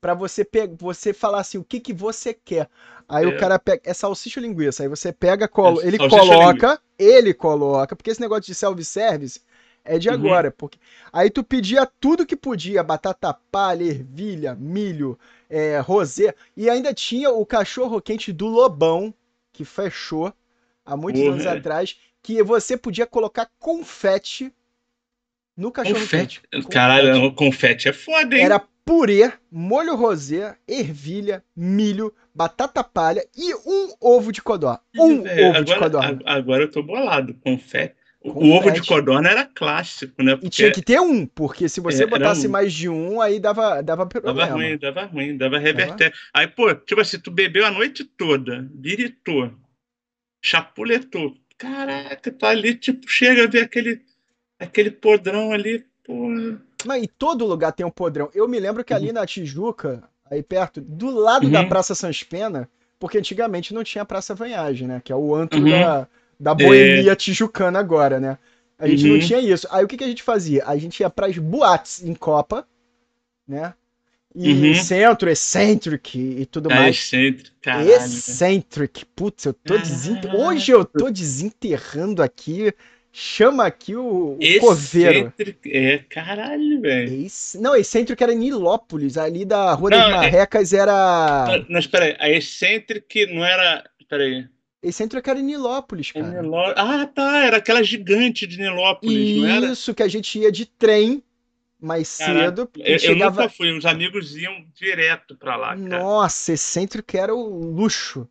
Pra você pe- você falar assim, o que que você quer. Aí É. o cara pega, é salsicha ou linguiça. Aí você pega, colo, É, ele coloca, ele coloca, porque esse negócio de self-service é de Uhum. agora. Porque... Aí tu pedia tudo que podia, batata palha, ervilha, milho, é, rosé, e ainda tinha o cachorro quente do Lobão, que fechou há muitos Porra, anos atrás, que você podia colocar confete no cachorro Confete. quente. Caralho, o confete é foda, hein? Era purê, molho rosé, ervilha, milho, batata palha e um ovo de codó. Um Velho, ovo de agora, codorna. a- agora eu tô bolado. Confete. O- O Confete. ovo de codorna era clássico, né? E Porque tinha que ter um, porque se você É, botasse um. mais de um, aí dava, dava dava problema. ruim, dava ruim, dava reverter. Aí, pô, tipo assim, tu bebeu a noite toda, biritou, chapuletou. Caraca, tá ali, tipo, chega a ver aquele, aquele podrão ali, pô. Mas em todo lugar tem um podrão. Eu me lembro que ali na Tijuca, aí perto, do lado da Uhum. Praça Sans Pena, porque antigamente não tinha Praça Vanhagem, né? Que é o antro Uhum. da, da boemia tijucana agora, né? A gente não Uhum. tinha isso. Aí o que, que a gente fazia? A gente ia pras boates em Copa, né? E Uhum. centro, eccentric e tudo É mais. caralho. velho. Eccentric. Putz, eu tô desenter... Caralho. Hoje eu tô desenterrando aqui. Chama aqui o, o coveiro. É, caralho, velho. Não, excêntrico era Nilópolis, ali da Rua das Não, é- Marrecas era. Mas, mas peraí, a excêntrica não era. Peraí. Excêntrico era Nilópolis, É cara. Niló- Ah, tá, era aquela gigante de Nilópolis, não era? Isso, que a gente ia de trem mais cedo. Eu, eu chegava... nunca fui, os amigos iam direto pra lá, cara. Nossa, excêntrico era o luxo.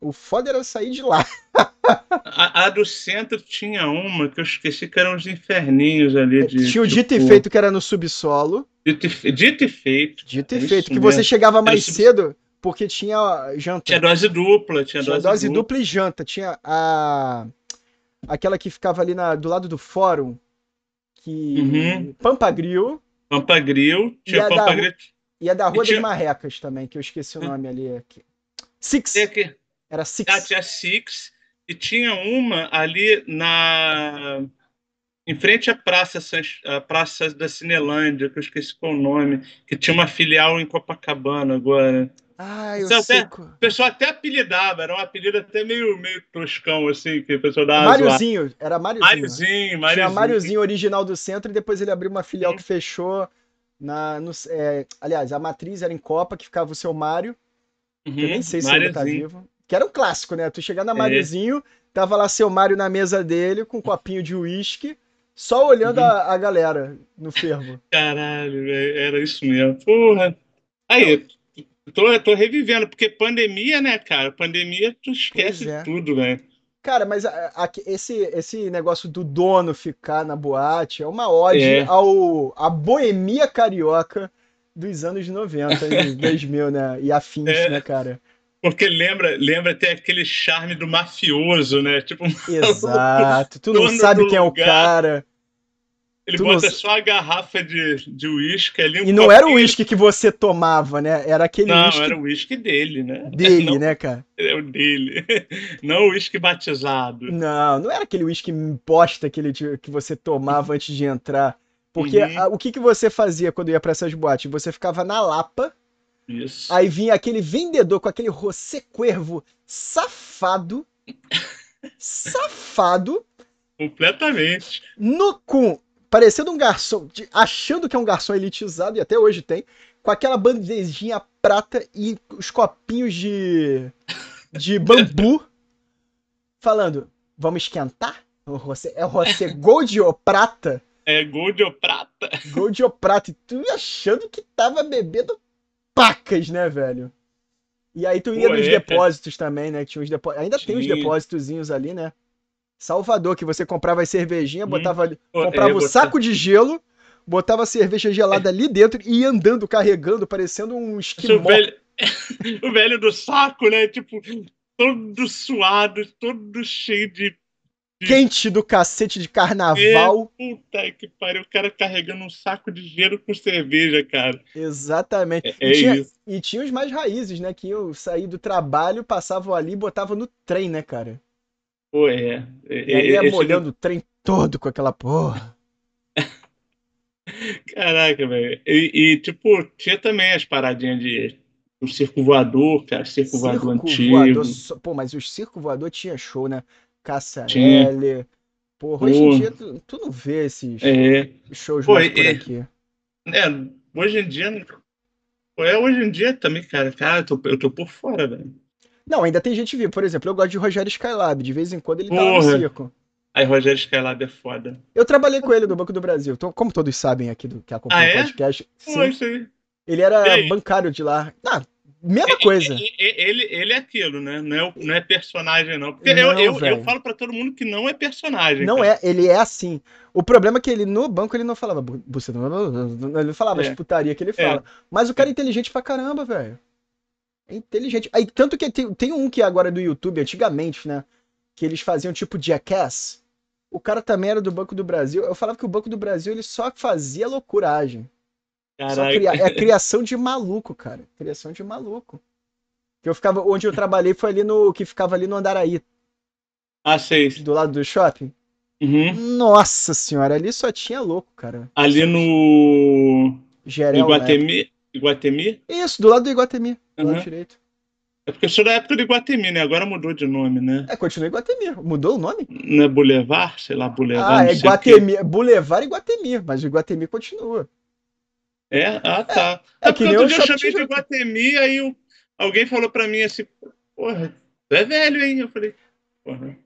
O foda era sair de lá. A, a do centro tinha uma que eu esqueci que eram os inferninhos ali. De, Tinha o dito e feito que era no subsolo. Dito e, dito e feito. Dito e É feito, que você mesmo. chegava mais cedo porque tinha janta. Tinha dose dupla, tinha, Tinha dose, dose dupla. dupla e janta. Tinha a. Aquela que ficava ali na- do lado do fórum. Que. Uhum. Pampa Grill. Pampa Grill, tinha Pampa da- Grill. E a da Rua tinha- das Marrecas também, que eu esqueci o nome ali. aqui. Six. Que, Era Six. ah, tinha Six. e tinha uma ali na em frente à praça, à praça da Cinelândia, que eu esqueci qual o nome, que tinha uma filial em Copacabana agora. Ah, eu Então, sei. até- O pessoal até apelidava, era um apelido até meio, meio toscão, assim, que o pessoal dava. Máriozinho, era Máriozinho. Máriozinho, Tinha Máriozinho. Máriozinho original do centro e depois ele abriu uma filial Sim. que fechou na. no- é, aliás, a matriz era em Copa, que ficava o seu Mário. Uhum, Eu nem sei se ele tá Máriozinho. vivo. Que era um clássico, né? Tu chegar na É. Máriozinho, tava lá seu Mário na mesa dele, com um copinho de uísque, só olhando Uhum. a, a galera no fervo. Caralho, era isso mesmo. Porra. Aí, tô, tô revivendo, porque pandemia, né, cara? Pandemia, tu esquece é. tudo, velho. Cara, mas a- a- esse, esse negócio do dono ficar na boate é uma ode É. ao, à boemia carioca dos anos 90, anos 2000, né? E afins, É. né, cara? Porque lembra, lembra até aquele charme do mafioso, né? Tipo, Exato. Tu não sabe quem é o cara. ele Tu não bota sa- só a garrafa de de uísque ali. um E não era o copinho. uísque que você tomava, né? Era aquele Não, uísque era o uísque dele, né? dele, não, né, cara? É o dele. Não o uísque batizado. Não, não era aquele uísque imposta que, ele, que você tomava antes de entrar. Porque Uhum. a- o que, que você fazia quando ia pra essas boates? Você ficava na Lapa, Isso. aí vinha aquele vendedor com aquele José Cuervo safado, safado, Completamente. no com parecendo um garçom, de- achando que é um garçom elitizado, e até hoje tem, com aquela bandejinha prata e os copinhos de, de bambu, falando, vamos esquentar? O José, é o José Gold ou prata? É gold ou prata. Gold ou prata? E tu achando que tava bebendo pacas, né, velho? E aí tu ia Pô, nos é, depósitos também, né? Tinha os depó... Ainda tem os Tinha. depósitozinhos ali, né? Salvador, que você comprava as cervejinhas, Hum. botava Pô, comprava é, o botar- saco de gelo, botava a cerveja gelada ali dentro e ia andando, carregando, parecendo um O esquimó. velho, o velho do saco, né? Tipo, todo suado, todo cheio de. Quente do cacete de carnaval. Puta que pariu, o cara carregando um saco de gelo com cerveja, cara. Exatamente. É, e, é tinha, isso. e tinha os mais raízes, né? Que iam sair do trabalho, passavam ali e botavam no trem, né, cara? Pô, é. E aí ia Esse- molhando o trem todo com aquela porra. Caraca, velho. E, e, tipo, tinha também as paradinhas de. O circo voador, cara. Circo, voador antigo. voador. Pô, mas o circo voador tinha show, né? Caçarelli. Porra, hoje em dia tu, tu não vê esses É. shows Pô, mais por e- aqui. É, hoje em dia. Pô, é, hoje em dia também, cara. Cara, eu tô, eu tô por fora, velho. Não, ainda tem gente viva. Por exemplo, eu gosto de Rogério Skylab. De vez em quando ele tá lá no Porra. circo. Aí Rogério Skylab é foda. Eu trabalhei com ele no Banco do Brasil. Então, como todos sabem aqui do que acompanha Ah, o é? podcast, Pô, sim, ele era bancário de lá. Ah, mesma coisa. Ele, ele é aquilo, né? Não é, não é personagem, não. Porque Não, eu, eu, eu falo pra todo mundo que não é personagem. Não cara. é, ele é assim. O problema é que ele no banco ele não falava bu- buceta, ele não falava É. as putaria que ele fala. Mas o cara é inteligente pra caramba, velho. É inteligente. Aí, tanto que tem, tem um que agora é do YouTube, antigamente, né? Que eles faziam tipo Jackass. O cara também era do Banco do Brasil. Eu falava que o Banco do Brasil ele só fazia loucuragem. Cria... É criação de maluco, cara. Criação de maluco. Que eu ficava, onde eu trabalhei foi ali no que ficava ali no Andaraí, Ah, sei. do lado do shopping. Uhum. Nossa senhora, ali só tinha louco, cara. Ali no. Gerel, né? Iguatemi. Iguatemi? Isso, do lado do Iguatemi, do lado Uhum. direito. É porque eu sou da época do Iguatemi, né? Agora mudou de nome, né? É, continua Iguatemi. Mudou o nome? Não é Boulevard? Sei lá, Boulevard. Ah, é. Iguatemi. Boulevard Iguatemi, mas o Iguatemi continua. É? Ah, tá. É É, que porque nem outro o dia eu chamei de Tijuca. Iguatemi, aí o- alguém falou pra mim assim, porra, tu é velho, hein? Eu falei, porra,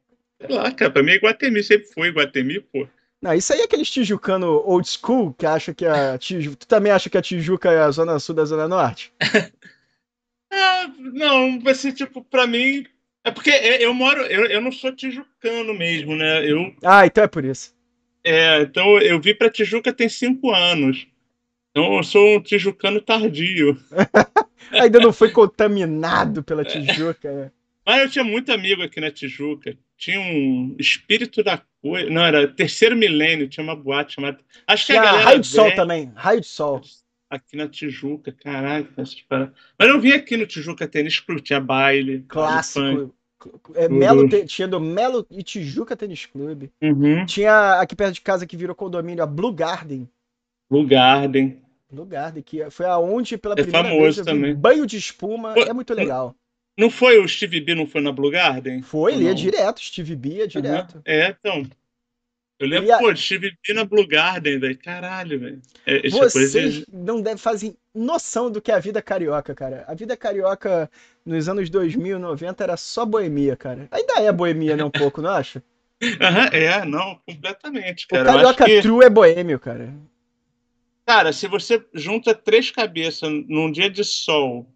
sei lá, cara, pra mim é Iguatemi, sempre foi Iguatemi, pô. Não, isso aí é aqueles tijucano old school que acha que a Tijuca. Tu também acha que a Tijuca é a zona sul da zona norte? Ah, não, vai ser tipo, pra mim. É porque eu, eu moro, eu, eu não sou tijucano mesmo, né? Eu, Ah, então é por isso. é, então eu vim pra Tijuca tem cinco anos. Então eu sou um tijucano tardio. Ainda não foi contaminado pela Tijuca, né? Mas eu tinha muito amigo aqui na Tijuca. Tinha um espírito da coisa. Não, era terceiro milênio, tinha uma boate chamada. Acho que a Tinha galera. raio de sol vem também, raio de sol. Aqui na Tijuca, essas paradas. Mas eu vim aqui no Tijuca Tênis Club, tinha baile. Clássico. É, Melo te- tinha do Melo e Tijuca Tênis Clube. Uhum. Tinha aqui perto de casa que virou condomínio a Blue Garden. Blue Garden. Blue Garden, que foi aonde pela É primeira vez eu também. banho de espuma. Pô, É muito legal. Não foi o Steve B, não foi na Blue Garden? Foi, ele ia não? direto, Steve B ia direto. Uhum. É, então. Eu lembro, a- pô, Steve B na Blue Garden, velho. Caralho, velho. É, coisa Vocês de- não devem fazer noção do que é a vida carioca, cara. A vida carioca nos anos 2000, 90 era só boemia, cara. Ainda é boemia, né, um pouco, não acha? Aham, é, não, completamente, O cara. Acho carioca que, true é boêmio, cara. Cara, se você junta três cabeças num dia de sol,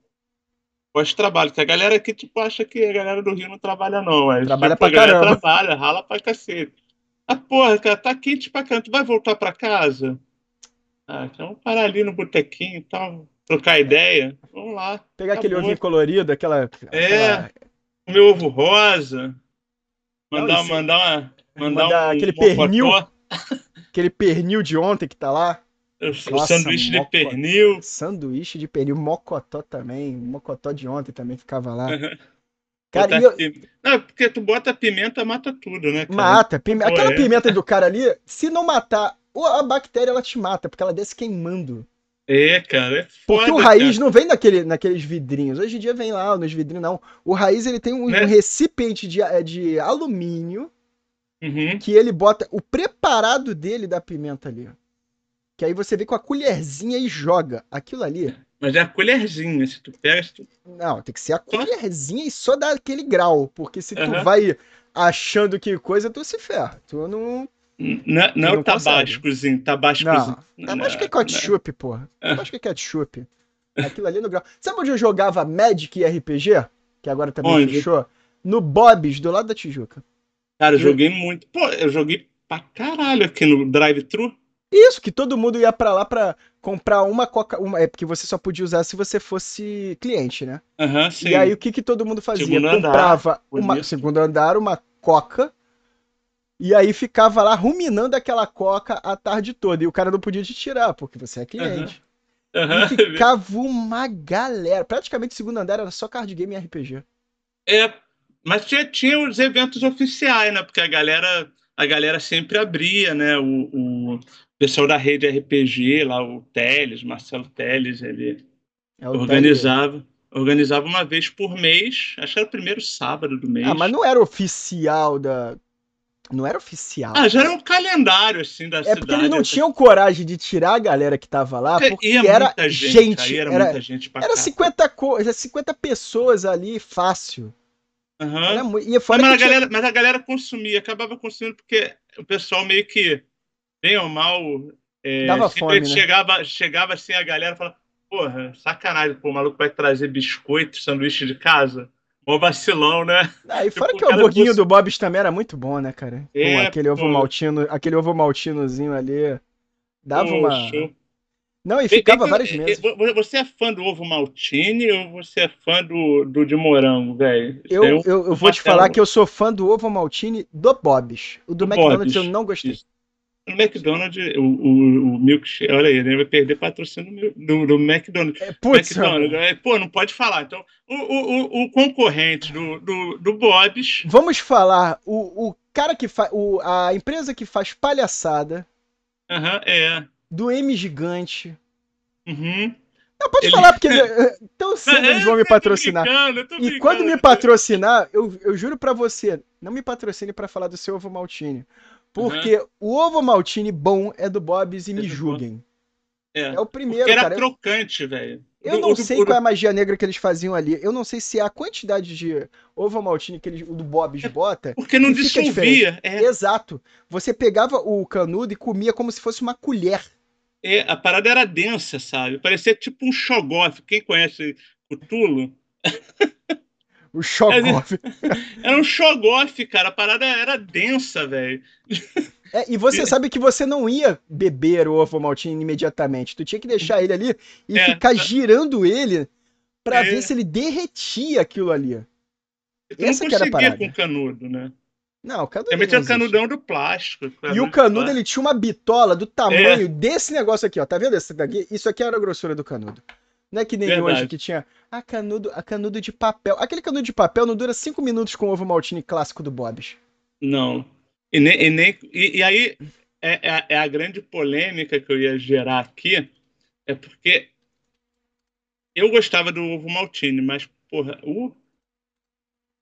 pós-trabalho, que a galera aqui, tipo, acha que a galera do Rio não trabalha, não. Mas, Trabalha tipo, pra a galera caramba. trabalha, rala pra cacete. Ah, porra, cara, tá quente pra caramba. Tu vai voltar pra casa? Ah, então vamos parar ali no botequinho e tal, trocar ideia. Vamos lá. Pegar aquele Acabou. ovinho colorido, aquela. É. aquela- Comer ovo rosa. Mandar, Não, mandar uma. Mandar, mandar um, aquele mocotó, pernil. aquele pernil de ontem que tá lá. O Nossa, sanduíche de pernil. Sanduíche de pernil, mocotó também. Mocotó de ontem também ficava lá. Aham. Cara, eu- Não, porque tu bota pimenta, mata tudo, né, cara? mata. pime- Aquela é. pimenta do cara ali, se não matar, a bactéria ela te mata, porque ela desce queimando. É, cara, é Porque foda, o raiz cara. não vem naquele, naqueles vidrinhos. Hoje em dia vem lá nos vidrinhos, não. O raiz ele tem um, Né? um recipiente de, é, de alumínio Uhum. que ele bota o preparado dele da pimenta ali. Que aí você vem com a colherzinha e joga. Aquilo ali. Mas é a colherzinha, se tu pega, se tu... Não, tem que ser a colherzinha e só dar aquele grau. Porque se tu Aham. vai achando que coisa, tu se ferra. Tu não. Não, é- não é não o tabascozinho, tabascozinho. Não. Que é ketchup, porra. É. Que é ketchup. Aquilo ali no grau. Sabe onde eu jogava Magic e RPG? Que agora também Onde? fechou? No Bob's, do lado da Tijuca. Cara, eu joguei muito. Pô, eu joguei pra caralho aqui no drive-thru. Isso, que todo mundo ia pra lá pra comprar uma coca. Uma, é porque você só podia usar se você fosse cliente, né? Aham, sim. E aí o que, que todo mundo fazia? Segundo andar, Comprava uma bonito. segundo andar, uma coca. E aí ficava lá ruminando aquela coca a tarde toda. E o cara não podia te tirar, porque você é cliente. Aham. E ficava uma galera. Praticamente o segundo andar era só card game e RPG. É, mas tinha, tinha os eventos oficiais, né? Porque a galera, a galera sempre abria, né? O, o pessoal da rede RPG, lá, o Teles, Marcelo Teles, ele É organizava. Organizava uma vez por mês, acho que era o primeiro sábado do mês. Ah, mas não era oficial da. Não era oficial. Ah, já era um calendário, assim, da é cidade. porque eles não tinham coragem de tirar a galera que tava lá, Porque ia era muita gente, gente. era, era muita gente pra era cá. 50, co... era 50 pessoas ali, fácil. Era E fora mas, a tinha- galera, mas a galera consumia, acabava consumindo porque o pessoal meio que, bem ou mal, é, Dava fome, né? chegava, chegava assim a galera e falava, porra, sacanagem, pô, o maluco vai trazer biscoito, sanduíche de casa. Mó vacilão, né? Ah, e fora Tipo, que o hamburguinho cons- do Bob's também era muito bom, né, cara? É, Pô, aquele ovo pô. maltino, aquele ovo maltinozinho ali. Dava Pô, uma. Não, e ficava vem- vários eh, meses. eh, Você é fã do ovo maltine ou você é fã do, do de morango, velho? Eu, um- eu, eu vou te falar que eu sou fã do ovo maltine do Bob's. O do, Do McDonald's Bob's. eu não gostei. Isso. No McDonald's, o, o, o milkshake, olha aí, ele vai perder patrocínio do, do McDonald's. É, putz, McDonald's, é, pô, não pode falar. Então, o, o, o- concorrente do, do, do Bob's, vamos falar. O, o cara que faz. A empresa que faz palhaçada aham, é. do M Gigante. Uhum. Não, pode Ele- falar, porque tão cedo É, eles vão me patrocinar. brincando, tô E brincando. quando me patrocinar, eu, eu juro pra você, não me patrocine pra falar do seu ovo maltine. Porque o ovo maltine bom é do Bob's e me do julguem. É, É o primeiro, porque era cara. Crocante, velho. Eu não do- sei do- qual é a magia negra que eles faziam ali. Eu não sei se é a quantidade de ovo maltine que eles, o do Bob's bota. Porque não dissolvia. É, Exato. Você pegava o canudo e comia como se fosse uma colher. é, a parada era densa, sabe? Parecia tipo um shogoff. Quem conhece o Tulo? O chocofe. Era um shogoff, cara. A parada era densa, velho. É, e você sabe que você não ia beber o ovo maltine imediatamente. Tu tinha que deixar ele ali e É. ficar girando ele pra É. ver se ele derretia aquilo ali. Tu Essa não que era a parada. com canudo, né? Não, o canudo. Também tinha o canudão do plástico. E o canudo, ele tinha uma bitola do tamanho É. desse negócio aqui, ó. Tá vendo esse daqui? Isso aqui era a grossura do canudo. Não é que nem Verdade. hoje que tinha a canudo, a canudo de papel. Aquele canudo de papel não dura cinco minutos com o ovo maltine clássico do Bob's. Não. E, nem, e, nem- e- e aí é, é- é a grande polêmica que eu ia gerar aqui, é porque eu gostava do ovo maltine, mas, porra, o,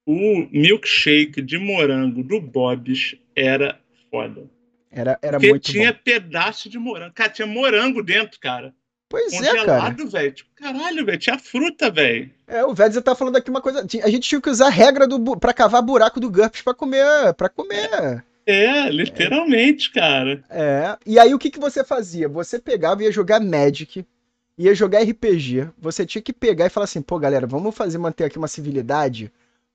o milkshake de morango do Bob's era foda. Era, era Porque muito tinha bom. pedaço de morango. Cara, tinha morango dentro, cara. Pois é, cara. Congelado, velho. Tipo, caralho, velho. Tinha fruta, velho. É, o Vedza tá falando aqui uma coisa. A gente tinha que usar a regra do, pra cavar buraco do GURPS pra comer. para comer. É, literalmente, cara. É. E aí o que, que você fazia? Você pegava e ia jogar Magic, ia jogar RPG. Você tinha que pegar e falar assim, pô, galera, vamos fazer manter aqui uma civilidade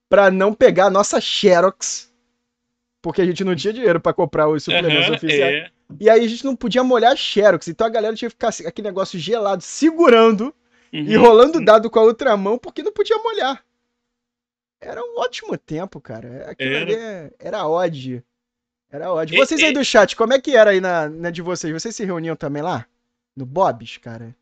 pra não pegar a nossa Xerox. Porque a gente não tinha dinheiro pra comprar os suplementos Aham, oficiais. é. E aí a gente não podia molhar Xerox. Então a galera tinha que ficar assim, aquele negócio gelado, segurando e Uhum. rolando o dado com a outra mão porque não podia molhar. Era um ótimo tempo, cara. Aquilo Era. ali é- era ódio. Era ódio. E- Vocês aí e- do chat, como é que era aí na, na de vocês? Vocês se reuniam também lá? No Bob's, cara?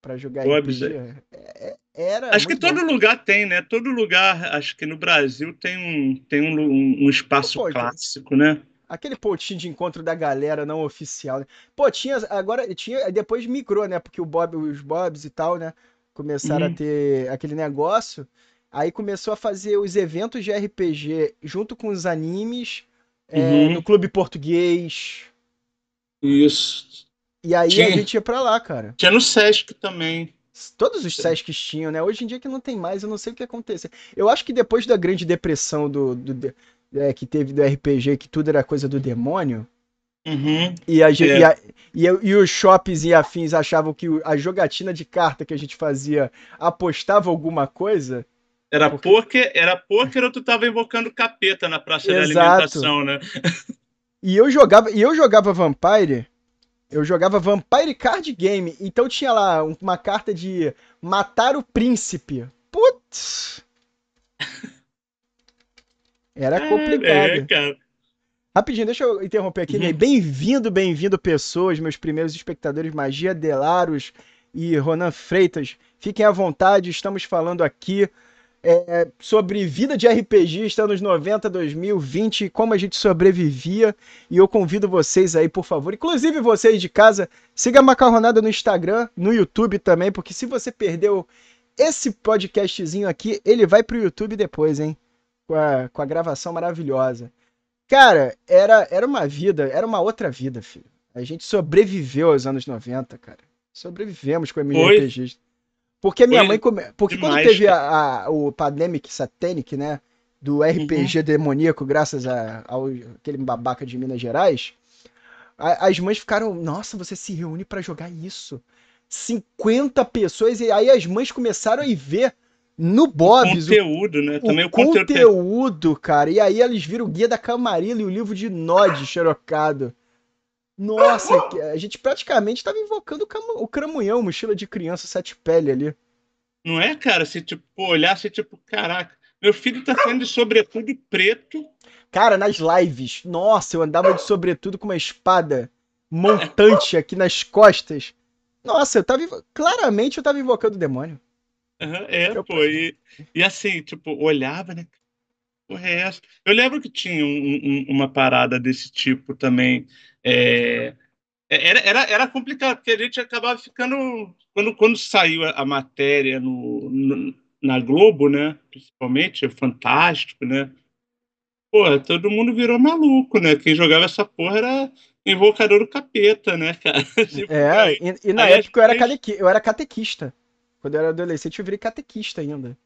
Pra jogar Bob's, RPG? É- é- Era Acho que todo bom. lugar tem, né? Todo lugar, acho que no Brasil tem um, tem um, um- um espaço Pô, então- clássico, né? Aquele pontinho de encontro da galera não oficial, né? Pô, tinha. Agora, tinha. Depois migrou, né? Porque o Bob, os Bobs e tal, né? Começaram Uhum. a ter aquele negócio. Aí começou a fazer os eventos de RPG junto com os animes, é, Uhum. no Clube Português. Isso. E aí a Tinha. gente ia pra lá, cara. Tinha no Sesc também. Todos os Sescs tinham, né? Hoje em dia que não tem mais, eu não sei o que aconteceu. Eu acho que depois da grande depressão do, do- é, que teve do RPG, que tudo era coisa do demônio, Uhum. E, a, É. e, a- e, e os shops e afins achavam que a jogatina de carta que a gente fazia apostava alguma coisa. Era Porque- poker, era poker ou tu tava invocando capeta na praça Exato. alimentação, né? E eu jogava, e eu jogava Vampire. Eu jogava Vampire Card Game. Então tinha lá um- uma carta de matar o príncipe. Putz! Era complicado. É, cara. Rapidinho, deixa eu interromper aqui, Uhum. Ney. Bem-vindo, bem-vindo, pessoas, meus primeiros espectadores, Magia Delaros e Ronan Freitas. Fiquem à vontade, estamos falando aqui é, sobre vida de RPGista anos 90, 2000, 20, como a gente sobrevivia. E eu convido vocês aí, por favor, inclusive vocês de casa, siga a Macarronada no Instagram, no YouTube também, porque se você perdeu esse podcastzinho aqui, ele vai pro YouTube depois, hein? Com a, com a gravação maravilhosa. Cara, era, era uma vida, era uma outra vida, filho. A gente sobreviveu aos anos 90, cara. Sobrevivemos com MMORPGs. Porque minha Foi mãe. Come... Porque quando demais, teve a, a- o Pandemic Satanic, né? Do RPG demoníaco, graças a, ao aquele babaca de Minas Gerais, a- as mães ficaram. Nossa, você se reúne pra jogar isso. 50 pessoas, e aí as mães começaram a ir ver no Bob's o conteúdo, né? Também o o conteúdo. conteúdo, cara. E aí eles viram o Guia da Camarilla e o livro de Nod xerocado. Nossa, a gente praticamente tava invocando o, o cramunhão, mochila de criança, sete pele ali. Não é, cara? Se tipo, olhasse, tipo, caraca, meu filho tá saindo de sobretudo preto. Cara, nas lives, nossa, eu andava de sobretudo com uma espada montante aqui nas costas. Nossa, eu tava. Claramente eu tava invocando o demônio. Aham, é, Eu- pô. E, e assim, tipo, olhava, né? Porra, é essa? Eu lembro que tinha um- um- uma parada desse tipo também. é, era, era, era complicado, porque a gente acabava ficando. Quando, quando saiu a, matéria no, no- na Globo, né? Principalmente, é fantástico, né? Porra, todo mundo virou maluco, né? Quem jogava essa porra era invocador do capeta, né, cara? Tipo, É, aí- e, e na época eu era, eu era catequista. Quando eu era adolescente, eu virei catequista ainda.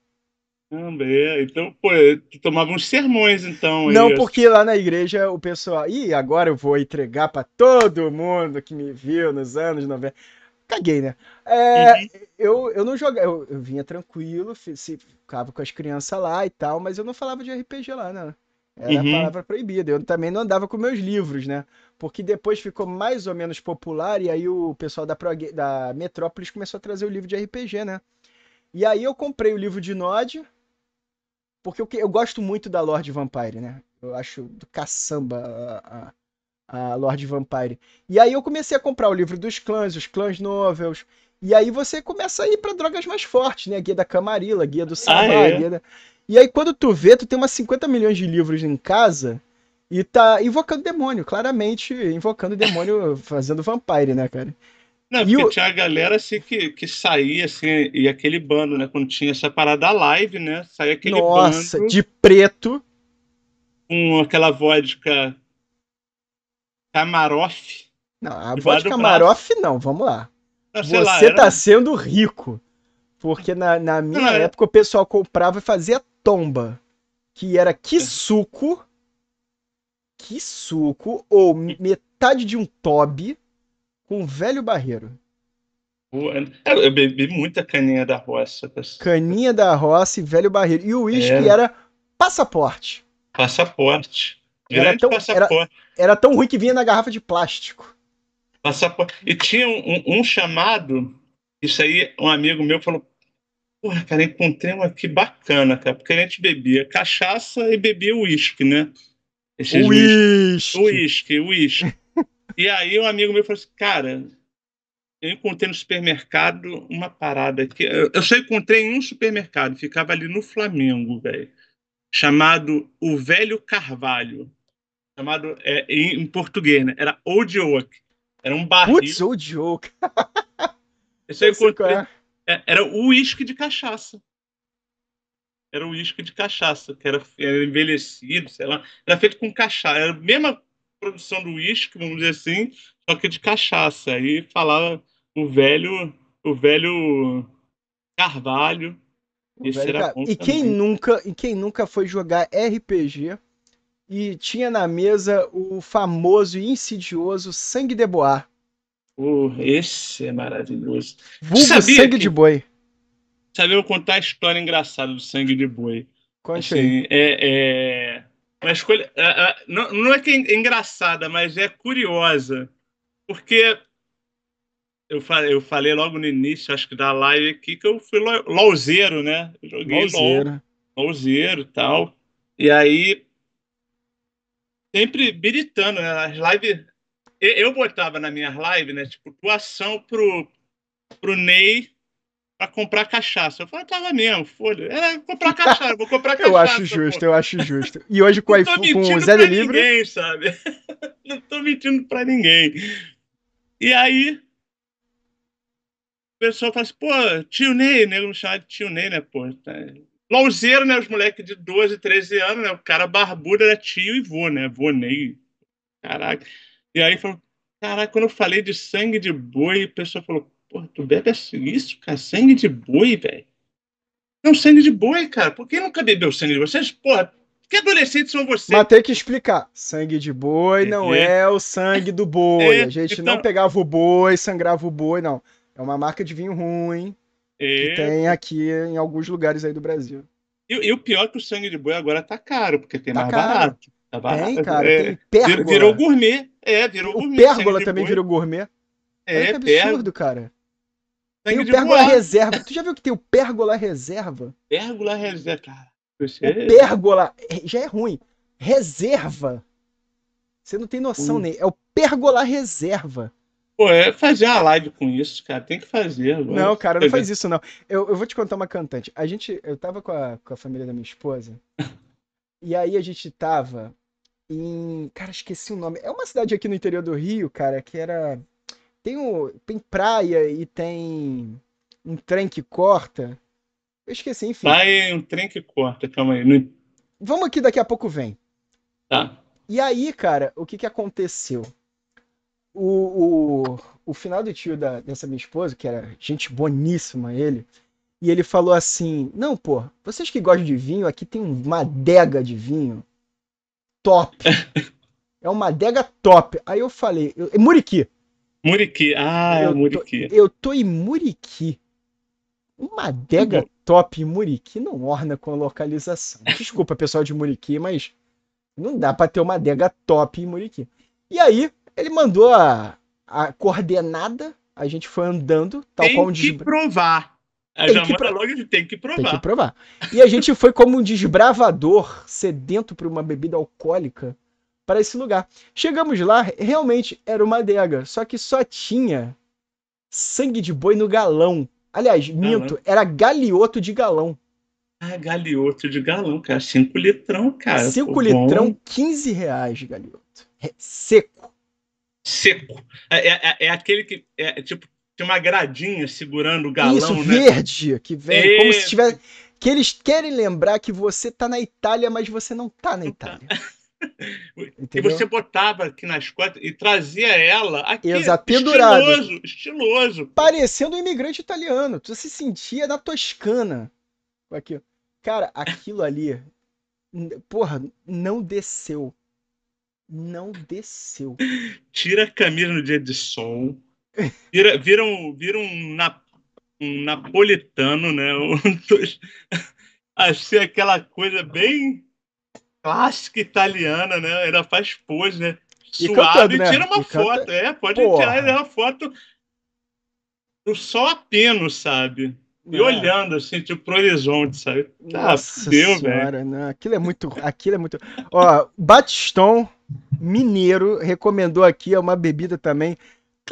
É. Então, pô, tu tomava uns sermões, então. Não, porque lá na igreja o pessoal. Ih, agora eu vou entregar pra todo mundo que me viu nos anos 90. Caguei, né? É, Uhum. eu, eu não jogava. Eu, eu vinha tranquilo, ficava com as crianças lá e tal, mas eu não falava de RPG lá, não. Era Uhum. a palavra proibida. Eu também não andava com meus livros, né? Porque depois ficou mais ou menos popular e aí o pessoal da, da Metrópolis começou a trazer o livro de RPG, né? E aí eu comprei o livro de Nod, porque eu, eu gosto muito da Lord Vampire, né? Eu acho do caçamba a, a, a Lord Vampire. E aí eu comecei a comprar o livro dos clãs, os clãs novels. E aí você começa a ir pra drogas mais fortes, né? Guia da Camarilla, guia do Sabá, Ah, é? guia da... E aí quando tu vê, tu tem umas 50 milhões de livros em casa e tá invocando demônio, claramente invocando demônio fazendo vampire, né, cara? Não, E porque o- tinha a galera assim que, que saía assim, e aquele bando, né? Quando tinha essa parada da live, né? Saía aquele Nossa, bando de preto. com aquela vodka Camaroff. Não, a vodka do braço. Maroff não, vamos lá. Não, Você lá, era- tá sendo rico. Porque na, na minha Não, época o pessoal comprava e fazia tomba. Que era que suco. Que suco. Ou metade de um tobe com um velho barreiro. Eu bebi muita caninha da roça. Caninha da roça e velho barreiro. E o uísque É. era passaporte. Passaporte. Era tão- passaporte. Era tão ruim que vinha na garrafa de plástico. Passaporte. E tinha um, um- um chamado, isso aí, um amigo meu falou: Porra, cara, encontrei um aqui bacana, cara, porque a gente bebia cachaça e bebia uísque, né? Uísque. Uísque, uísque. e aí um amigo meu falou assim, cara, eu encontrei no supermercado uma parada aqui. Eu só encontrei em um supermercado, ficava ali no Flamengo, velho. Chamado O Velho Carvalho. Chamado é, em, em português, né? Era Old Oak. Era um barril. Putz, joke. Esse eu qual encontrei. É. Era o uísque de cachaça. Era o uísque de cachaça, que era, era envelhecido, sei lá. Era feito com cachaça. Era a mesma produção do uísque, vamos dizer assim, só que de cachaça. Aí falava o velho, o velho Carvalho. Velho, cara, e quem também. nunca e quem nunca foi jogar RPG e tinha na mesa o famoso e insidioso sangue de boar, Esse é maravilhoso. vulgo Sabia sangue que- de boi. Sabe, eu vou contar a história engraçada do sangue de boi. Conte. Assim, é, é uma escolha. é, é, não, não é que é engraçada, mas é curiosa. Porque eu falei, eu falei logo no início, acho que da live aqui, que eu fui lo- LOLzeiro, né? Eu joguei LOL. LOLzeiro e tal. E aí, sempre biritando, né? As lives. Eu, botava nas minhas lives, né? Tipo, doação pro, pro Ney pra comprar cachaça. Eu falei, tava mesmo, folha. É, comprar cachaça, vou comprar cachaça. Eu acho pô. justo, eu acho justo. E hoje com iPhone, com o mentindo Zé Delivery, ninguém, sabe? Não tô mentindo pra ninguém. E aí, o pessoal fala assim, pô, tio Ney, nego me chama de tio Ney, né, pô? Tá- Lauzeiro, né, os moleques de 12, 13 anos, né, o cara barbudo era tio e vô, né, vô Ney. Caraca. E aí falou, caraca, quando eu falei de sangue de boi, o pessoal falou, pô, tu bebe isso, cara? Sangue de boi, velho? Não, sangue de boi, cara. Por que nunca bebeu sangue de boi? Vocês, porra, que adolescentes são vocês? mas tem que explicar. Sangue de boi não É. o sangue do boi. É, A gente então- não pegava o boi, sangrava o boi, não. É uma marca de vinho ruim que É, tem aqui em alguns lugares aí do Brasil. E, e o pior é que o sangue de boi agora tá caro, porque tem Tá mais caro. barato. Tá barato. Tem, cara, é. tem pérgola. Virou gourmet. É, virou o gourmet. pérgola sangue de também virou gourmet. Olha É, que pérgola. absurdo, cara. Tem o pérgola boi. reserva. Tu já viu que tem o pérgola reserva? Pérgola reserva, cara. Você... O pérgola já é ruim. Reserva. Você não tem noção, Hum. nem. É o pérgola reserva. Pô, é fazer uma live com isso, cara. Tem que fazer. agora. Não, cara, não faz isso, não. Eu, eu vou te contar uma cantante. A gente. Eu tava com a, com a família da minha esposa. e aí a gente tava em. Cara, esqueci o nome. É uma cidade aqui no interior do Rio, cara, que era. Tem, o, tem praia e tem um trem que corta. Eu esqueci, enfim. Vai um trem que corta, calma aí. Não- Vamos aqui, daqui a pouco vem. Tá. E aí, cara, o que que aconteceu? O, o, o final do tio da, dessa minha esposa, que era gente boníssima, ele, e ele falou assim: Não, pô, vocês que gostam de vinho, aqui tem uma adega de vinho top. É uma adega top. Aí eu falei: eu, é Muriqui. Muriqui. Ah, Eu tô- Muriqui. Eu tô em Muriqui. Uma adega top em Muriqui não orna com a localização. Desculpa, pessoal de Muriqui, mas não dá pra ter uma adega top em Muriqui. E aí, ele mandou a, a coordenada, a gente foi andando, tal Tem qual um que desbra... provar. A Tem já que pro- logo de tem que Tem provar. que provar. E a gente foi como um desbravador, sedento por uma bebida alcoólica, para esse lugar. Chegamos lá, realmente era uma adega, só que só tinha Sangue de boi no galão. Aliás, minto, era galioto de galão. Ah, galioto de galão, cara. 5 litrão, cara. 5 Pô, litrão, bom. 15 reais, galioto. É, seco. Seco. É, é- é aquele que. É, tipo, tem uma gradinha segurando o galão, Isso, né? verde, que vem como se Esse. tivesse. Que eles querem lembrar que você tá na Itália, mas você não tá na tá. Itália. E você botava aqui nas costas e trazia ela aqui. Exato. Estiloso, estiloso. Parecendo um imigrante italiano. Tu se sentia na Toscana. Aqui. Cara, aquilo ali. Porra, não desceu. Não desceu. Tira a camisa no dia de sol. Vira, vira, um, vira um, na- um napolitano, né? Assim, aquela coisa bem clássica italiana, né? Ainda faz pose, né? E Suado cantando, e né? tira uma E canta- foto. É, pode Porra. tirar uma foto do sol a peno, sabe? E É. olhando assim, tipo, pro horizonte, sabe? Ah, Nossa fudeu, senhora, não, aquilo é muito, aquilo é muito. Ó, Batiston Mineiro recomendou aqui é uma bebida também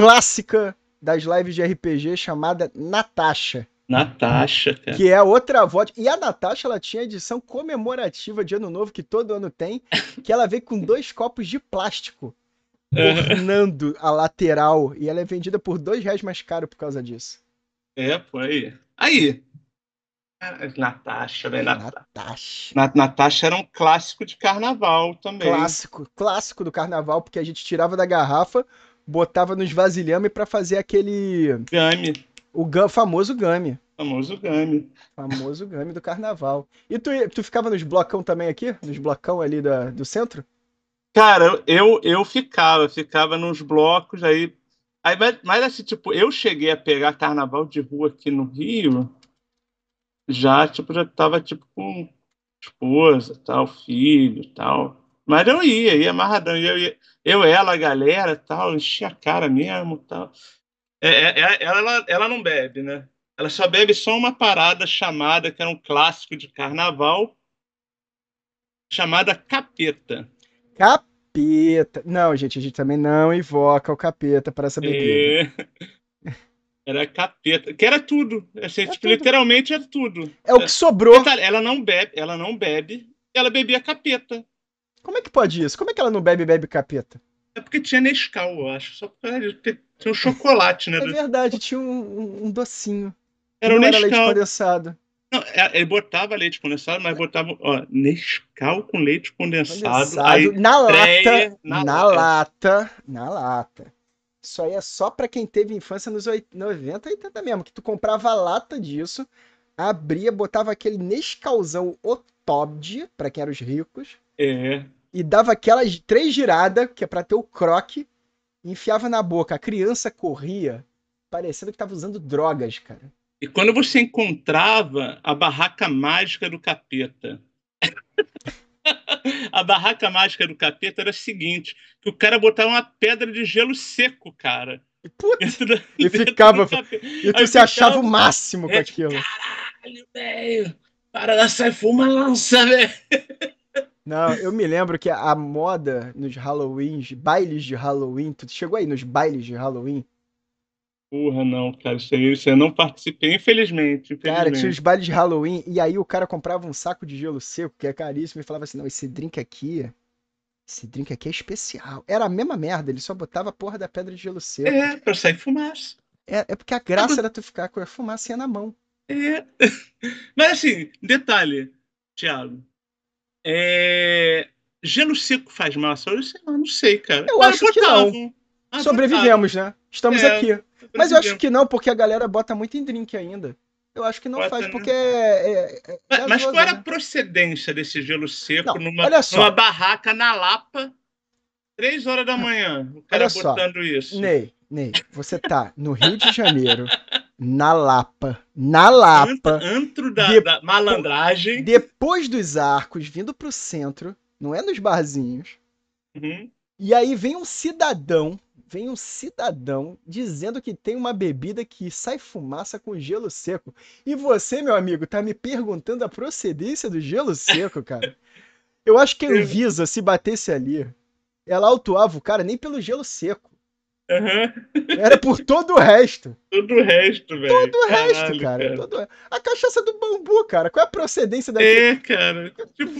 clássica das lives de RPG chamada Natasha, Natasha, cara. que é outra vodka. E a Natasha ela tinha edição comemorativa de Ano Novo que todo ano tem, que ela veio com dois copos de plástico ornando a lateral e ela é vendida por dois reais mais caro por causa disso. É, pô, aí. Aí. Natasha, velho. Nat- Natasha. Na- Natasha era um clássico de carnaval também. Clássico, clássico do carnaval, porque a gente tirava da garrafa, botava nos vasilhame pra fazer aquele. Game. O famoso game. Famoso game. Famoso game do carnaval. E tu, tu ficava nos blocão também aqui? Nos blocão ali da, do centro? Cara, eu, eu ficava, ficava nos blocos aí. aí mas, mas assim, tipo, eu cheguei a pegar carnaval de rua aqui no Rio, já, tipo, já tava, tipo, com esposa, tal, filho, tal. Mas eu ia, ia amarradão. Eu, ia, eu ela, a galera, tal, enchia a cara mesmo, tal. É, é, é- ela, ela não bebe, né? Ela só bebe só uma parada chamada, que era um clássico de carnaval, chamada capeta. Capeta. Não, gente, a gente também não invoca o capeta para essa bebida. É. Era capeta, que era tudo. Assim, É tipo, tudo. Literalmente era tudo. É o que sobrou. Ela não bebe, ela não bebe, ela bebia capeta. Como é que pode isso? Como é que ela não bebe bebe capeta? É porque tinha Nescau, eu acho. Só porque tinha um chocolate, né? É verdade, tinha um, um- docinho. Era o não era leite Nescau. condensado. Não, é- ele botava leite condensado, mas botava, ó, Nescau com leite condensado. Condensado Aí, na estreia lata, na na, lata. lata, na lata. Isso aí é só pra quem teve infância nos oit- 90 e 80 mesmo, que tu comprava a lata disso, abria, botava aquele Nescauzão Otobd, pra quem eram os ricos, é, e dava aquelas três giradas, que é pra ter o croque, e enfiava na boca. A criança corria, parecendo que tava usando drogas, cara. E quando você encontrava a barraca mágica do capeta. a barraca mágica do capeta era a seguinte: que o cara botava uma pedra de gelo seco, cara. E, puta, E ficava- e tu se achava o máximo com É, aquilo. Caralho, velho! Para da sai fumaça, velho! Não, eu me lembro que a moda nos Halloweens, bailes de Halloween, tu chegou aí nos bailes de Halloween? Porra, não, cara. Isso aí, isso aí eu não participei, infelizmente. Cara, tinha infelizmente. os bailes de Halloween e aí o cara comprava um saco de gelo seco, que é caríssimo, e falava assim: não, esse drink aqui, esse drink aqui é especial. Era a mesma merda, ele só botava a porra da pedra de gelo seco. É, pra sair fumaça. É, é porque a graça era tu ficar com a fumacinha na mão. É. Mas assim, detalhe, Thiago. É... Gelo seco faz mal à saúde? Sei lá, não sei, cara. Eu Mas acho que botavam. Ah, Sobrevivemos, né? Estamos É, aqui. Mas eu acho que não, porque a galera bota muito em drink ainda. Eu acho que não Bota, faz, né? porque é, é- é Mas, mas qual era a né? procedência desse gelo seco Não, numa, só. numa barraca na Lapa, três horas da manhã? O cara Olha só. botando isso. Ney, Ney, você tá no Rio de Janeiro, na Lapa, na Lapa, Antro, da, De- da malandragem. depois dos arcos, vindo pro centro, não é nos barzinhos. Uhum. E aí vem um cidadão, vem um cidadão dizendo que tem uma bebida que sai fumaça com gelo seco. E você, meu amigo, tá me perguntando a procedência do gelo seco, cara. Eu acho que a Anvisa, se batesse ali, ela autuava o cara nem pelo gelo seco. Aham. Era por todo o resto. Todo o resto, velho. Todo o resto, Caralho, cara. Todo... A cachaça do bambu, cara. Qual é a procedência daquilo? É, cara. Tipo,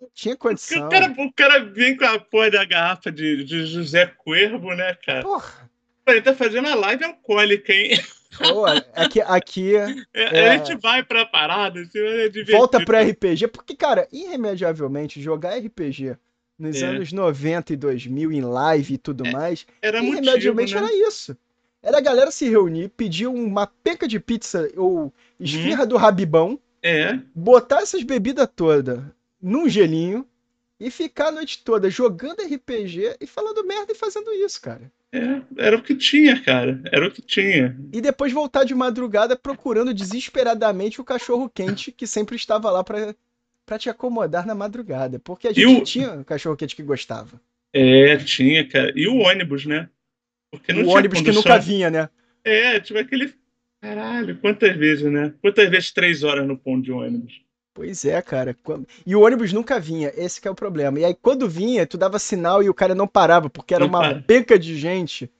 Não tinha condição. o cara, o cara vem com a porra da garrafa de, de José Cuervo, né, cara? Porra. Ele tá fazendo a live alcoólica, hein? Pô, aqui, aqui É, É. A gente vai pra parada, assim, é divertido. volta pro RPG. Porque, cara, irremediavelmente, jogar RPG nos É. anos 90 e 2000 em live e tudo mais, Era motivo, irremediavelmente né? era isso. Era a galera se reunir, pedir uma peca de pizza ou esfirra do Rabibão, É, botar essas bebidas todas num gelinho e ficar a noite toda jogando RPG e falando merda e fazendo isso, cara. é, era o que tinha, cara. Era o que tinha. E depois voltar de madrugada procurando desesperadamente o cachorro quente que sempre estava lá pra, pra te acomodar na madrugada. Porque a gente o- tinha um cachorro quente que gostava. É, tinha, cara. E o ônibus, né? Porque não o tinha ônibus que condução. nunca vinha, né? É, tipo aquele. Caralho, quantas vezes, né? Quantas vezes três horas no ponto de ônibus? Pois é, cara. E o ônibus nunca vinha, esse que é o problema. E aí quando vinha, tu dava sinal e o cara não parava, porque era Não uma para. penca de gente.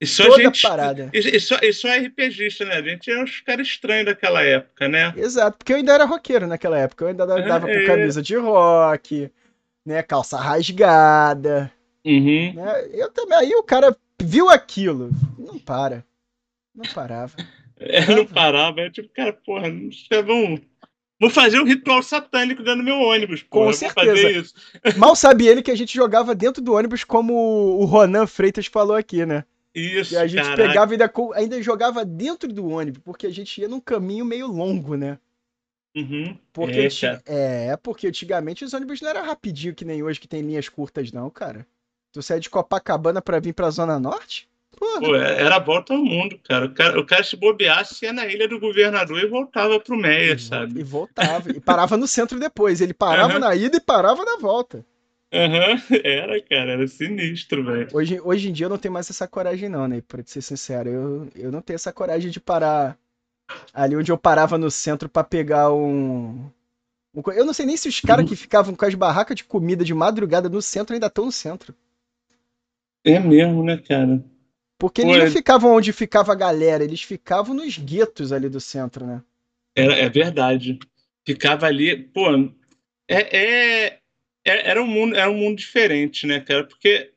E só Toda gente. parada. E, e só, e só RPGista, né? A gente é uns caras estranhos daquela época, né? Exato, porque eu ainda era roqueiro naquela época. Eu ainda dava, dava com É. camisa de rock, né? Calça rasgada. Uhum. né? Eu também. Aí o cara viu aquilo. Não para. Não parava. É, não parava. É tipo, cara, porra, vocês vão. Vou fazer um ritual satânico dentro do meu ônibus, Com porra. Eu certeza. Vou fazer isso. Mal sabe ele que a gente jogava dentro do ônibus, como o Ronan Freitas falou aqui, né? Isso, E a gente pegava e ainda, ainda jogava dentro do ônibus, porque a gente ia num caminho meio longo, né? Uhum. Porque É, é, porque antigamente os ônibus não eram rapidinho que nem hoje, que tem linhas curtas, não, cara. Tu sai de Copacabana pra vir pra Zona Norte? Porra. Pô, é, era a volta ao mundo, cara. O cara, o cara se bobeasse ia na ilha do governador e voltava pro Meia, E sabe? voltava. E parava no centro depois. Ele parava Aham. na ida e parava na volta. Aham, Era, cara, era sinistro, velho. Hoje, hoje em dia eu não tenho mais essa coragem, não, né? Pra ser sincero. Eu, eu não tenho essa coragem de parar ali onde eu parava no centro pra pegar um. um Eu não sei nem se os caras que ficavam com as barracas de comida de madrugada no centro ainda estão no centro. É mesmo, né, cara? Porque Pô, eles não é- ficavam onde ficava a galera, eles ficavam nos guetos ali do centro, né? Era, é verdade. Ficava ali, pô, é, é, é- era um mundo, era um mundo diferente, né, cara? Porque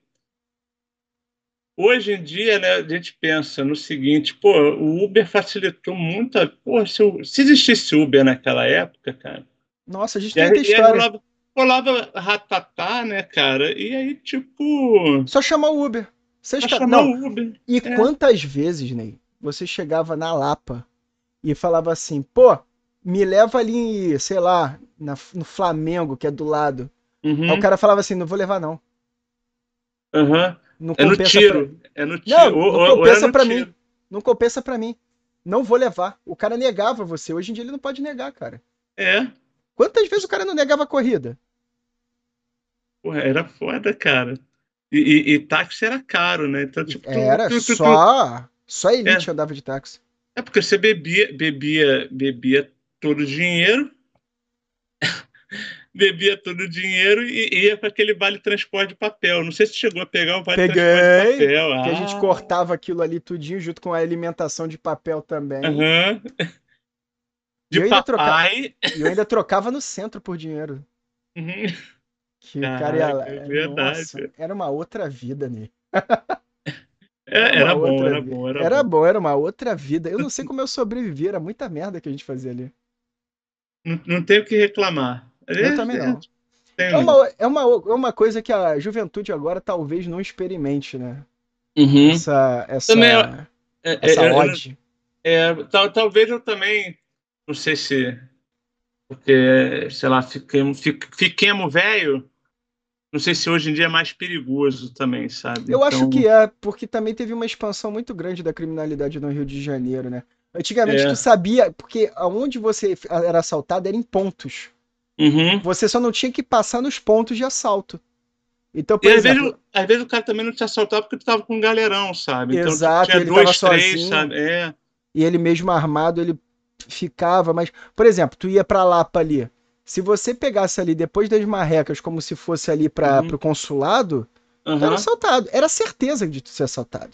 hoje em dia, né, a gente pensa no seguinte, pô, o Uber facilitou muita, pô, se, se existisse Uber naquela época, cara, Nossa, a gente tem história. rolava, rolava ratatá, né, cara? E aí, tipo, Só chamar o Uber. Vocês ca- chamar Não, o Uber. E É. quantas vezes, Ney, você chegava na Lapa e falava assim, pô, me leva ali, sei lá, na- no Flamengo, que é do lado. Uhum, Aí o cara falava assim, não vou levar não. aham. Não É no compensa tiro. É no tiro. Não, Ou- não ou- ou é compensa pra tiro. mim. Não compensa pra mim. Não vou levar. O cara negava você. Hoje em dia ele não pode negar, cara. É. Quantas vezes o cara não negava a corrida? Porra, era foda, cara. E, e- e táxi era caro, né? Então, tipo, Era tu- tu- tu- só. Só elite andava de táxi. É porque você bebia, bebia, bebia todo o dinheiro, bebia todo o dinheiro e ia para aquele vale transporte de papel. Não sei se chegou a pegar o vale Peguei, transporte de papel. Que a gente Ah, cortava aquilo ali tudinho junto com a alimentação de papel também. aham. E eu De ainda trocava- papai. E eu ainda trocava no centro por dinheiro. Uhum. Que cara ia. Caraca, é verdade. Nossa, era uma outra vida, né? É, Era era bom, era bom, era, Era bom. bom, era uma outra vida. Eu não sei como eu sobrevivi, era muita merda que a gente fazia ali. Não, não tenho o que reclamar. Eu também não. É uma, é, uma, é uma coisa que a juventude agora talvez não experimente, né? Uhum. Essa, essa, Também é- É, essa é, eu- ode. É, tal, talvez eu também, não sei se, porque, sei lá, fiquemos, fique- fiquemos velho, não sei se hoje em dia é mais perigoso também, sabe? Eu acho Então, que é, porque também teve uma expansão muito grande da criminalidade no Rio de Janeiro, né? Antigamente É. tu sabia, porque aonde você era assaltado era em pontos. Uhum. Você só não tinha que passar nos pontos de assalto. Então, por E às vezes, exemplo, às vezes o cara também não te assaltava porque tu tava com um galerão, sabe? Então Exato, tinha ele dois, tava três, sozinho. sabe? É. e ele mesmo armado, ele ficava, mas, por exemplo, tu ia pra Lapa ali. Se você pegasse ali depois das marrecas, como se fosse ali para Uhum. pro consulado, tu era assaltado. Era certeza de tu ser assaltado.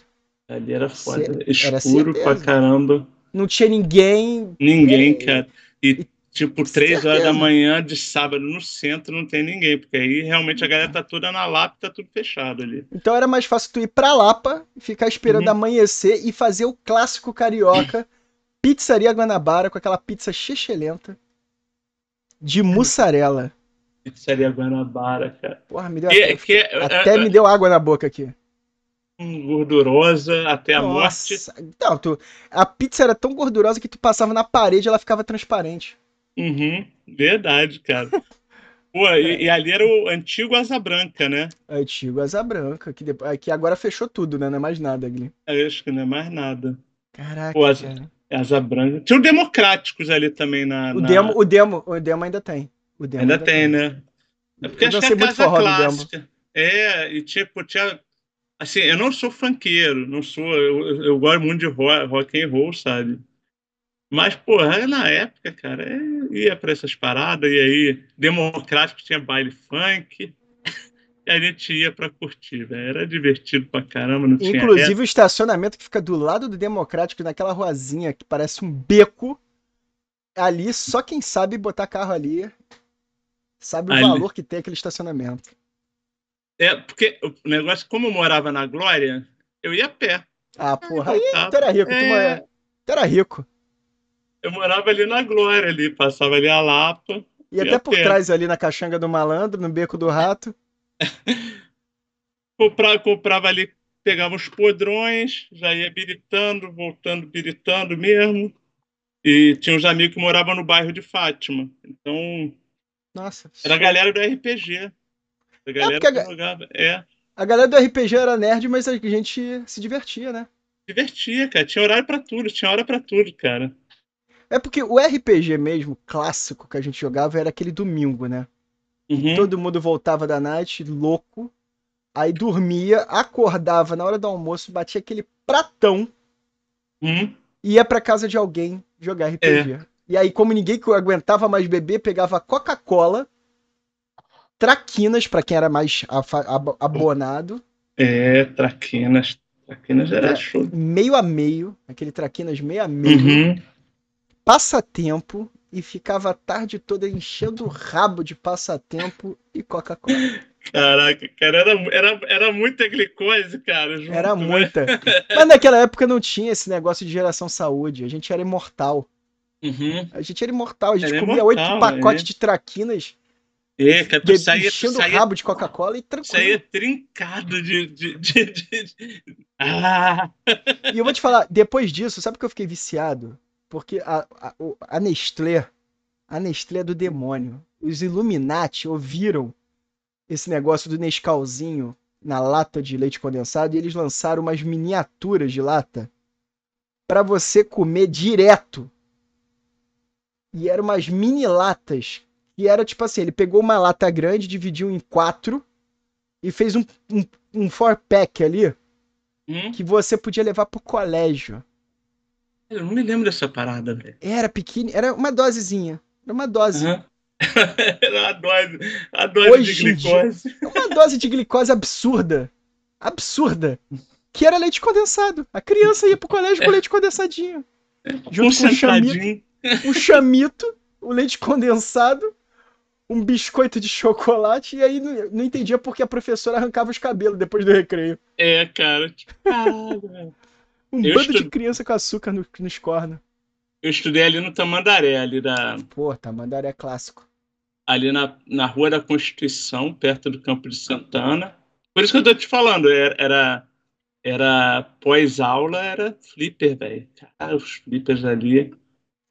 Ali era foda. Ce- era Escuro pra caramba. Não tinha ninguém. Ninguém, É, cara. E, tipo, três horas da manhã de sábado no centro não tem ninguém, porque aí realmente a galera tá toda na lapa, tá tudo fechado ali. Então era mais fácil tu ir pra Lapa, ficar esperando Uhum. amanhecer e fazer o clássico carioca, pizzaria Guanabara, com aquela pizza chechelenta de mussarela. Pizzaria Guanabara, cara. Porra, me deu Que, até, que é, até é- me deu água na boca aqui. é gordurosa até a morte. Nossa. Não, tu, a pizza era tão gordurosa que tu passava na parede e ela ficava transparente. Uhum, verdade, cara. Pô, e, e ali era o antigo Asa Branca, né? Antigo Asa Branca, que, depois, que agora fechou tudo, né? Não é mais nada, Gui. Eu acho que não é mais nada. Caraca, Pô, Asa- cara. Asa Branca. Tinha o Democráticos ali também na. O na- demo, o demo, o demo ainda tem. O demo Ainda tem, né? É porque Eu acho que é casa forró do demo. clássica. É, e tipo, tinha. Assim, eu não sou funkeiro, não sou. Eu, eu- eu gosto muito de rock, rock and roll, sabe? Mas, porra, na época, cara, eu ia pra essas paradas, e aí, democrático tinha baile funk, e a gente ia pra curtir, velho. Era divertido pra caramba, não tinha. Inclusive o estacionamento que fica do lado do Democrático, naquela ruazinha que parece um beco. Ali, só quem sabe botar carro ali sabe o Ali. valor que tem aquele estacionamento. É, porque o negócio, como eu morava na Glória, eu ia a pé. Ah, porra, aí tu era rico, É. tu era rico. Eu morava ali na Glória, ali, passava ali a Lapa. E até por trás ali na caixanga do malandro, no beco do rato. Comprava, comprava ali, pegava os podrões, já ia biritando, voltando, biritando mesmo. E tinha uns amigos que moravam no bairro de Fátima. Então, Nossa. era a galera do RPG. A galera porque a que jogava. É, A galera do RPG era nerd, mas a gente se divertia, né? divertia, cara. Tinha horário pra tudo, tinha hora pra tudo, cara. É porque o RPG mesmo, clássico que a gente jogava, era aquele domingo, né? Uhum. Todo mundo voltava da night, louco. Aí dormia, acordava na hora do almoço, batia aquele pratão Uhum. e ia pra casa de alguém jogar RPG. E aí, como ninguém aguentava mais beber, pegava Coca-Cola, traquinas, pra quem era mais ab- abonado, É, traquinas. Traquinas era É. show. meio a meio, aquele traquinas meio a meio, Uhum. Passatempo, e ficava a tarde toda enchendo o rabo de passatempo e Coca-Cola. Caraca, cara, era, era, era muita glicose, cara. junto, Era né? muita. Mas naquela época não tinha esse negócio de geração saúde. A gente era imortal. Uhum. A gente era imortal. A gente Era comia oito pacotes é. de traquinas, É, cara, tu saía, tu enchendo o saía, rabo de Coca-Cola e tranquilo. saía trincado de. de, de, de- de- Ah! E eu vou te falar, depois disso, sabe que eu fiquei viciado? Porque a, a, a Nestlé, a Nestlé é do demônio. Os Illuminati ouviram esse negócio do Nescauzinho na lata de leite condensado e eles lançaram umas miniaturas de lata pra você comer direto. E eram umas mini latas. E era tipo assim, ele pegou uma lata grande, dividiu em quatro e fez um, um, um four pack ali Hum? que você podia levar pro colégio. Eu não me lembro dessa parada, velho. Era pequeno, era uma dosezinha. Era uma dose. Aham. Era a dose, a dose Hoje de glicose. Uma dose de glicose absurda. Absurda. Que era leite condensado. A criança ia pro colégio com leite condensadinho. Junto com o chamito, o chamito, o leite condensado, um biscoito de chocolate, e aí não, não entendia porque a professora arrancava os cabelos depois do recreio. É, cara. Tipo, caralho, velho. Um Eu bando de estu- criança com açúcar no- nos cornos. Eu estudei ali no Tamandaré, ali, da, Pô, Tamandaré é clássico. ali na, na Rua da Constituição, perto do Campo de Santana. Por isso que eu tô te falando, era, era, era pós-aula, era flipper, velho. Cara, os flippers ali.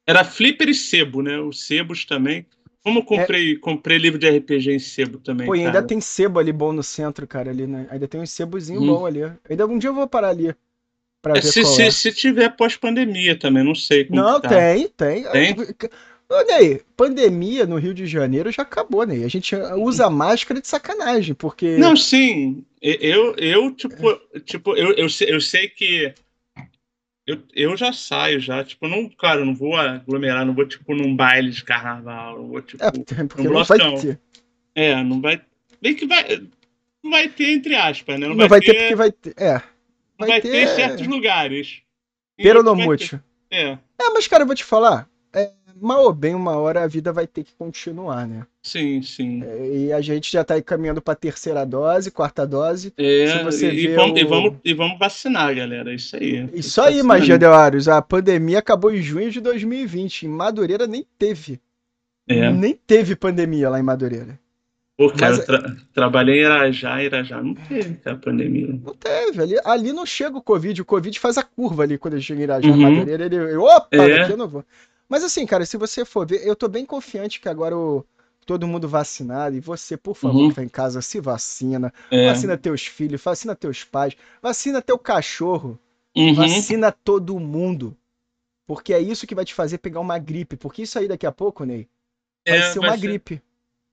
Era flipper e sebo, né? Os sebos também. Como eu comprei, comprei livro de RPG em sebo também. É. Pô, e ainda tem sebo ali bom no centro, cara, ali, né? Ainda tem um sebozinho Hum. bom ali. Ainda um dia eu vou parar ali pra É, ver se, se, é. se tiver pós-pandemia também, não sei como Não, que tá. tem, tem. Tem? Olha aí, pandemia no Rio de Janeiro já acabou, né? A gente usa máscara de sacanagem, porque. Não, sim. Eu, eu tipo, tipo eu, eu, sei, eu sei que eu, eu já saio já, tipo, não, claro, não vou aglomerar, não vou tipo num baile de carnaval, não vou tipo, É, porque não vai ter. é, não vai, bem que vai, vai ter, entre aspas, né? Não, vai, vai ter, ter, porque vai ter. É. Vai, vai ter... ter certos lugares. Peronomútil. É. É, mas, cara, eu vou te falar. É, mal ou bem, uma hora a vida vai ter que continuar, né? Sim, sim. É, e a gente já tá caminhando pra terceira dose, quarta dose. É, e, e, vamos, o... e, vamos, e vamos vacinar, galera. Isso aí. Isso aí, Magia Delários. A pandemia acabou em junho de 2020. Em Madureira nem teve. É. Nem teve pandemia lá em Madureira. Pô, cara, Mas, tra trabalhei em Irajá, Irajá não teve a pandemia. Não teve, ali, ali não chega o Covid, o Covid faz a curva ali quando ele chega em Irajá, uhum. Madureira, ele, opa, é. daqui eu não vou. Mas assim, cara, se você for ver, eu tô bem confiante que agora o, todo mundo vacinado, e você, por favor, uhum. que tá em casa, se vacina, é. vacina teus filhos, vacina teus pais, vacina teu cachorro, uhum. vacina todo mundo. Porque é isso que vai te fazer pegar uma gripe, porque isso aí daqui a pouco, Ney, vai é, ser vai uma ser...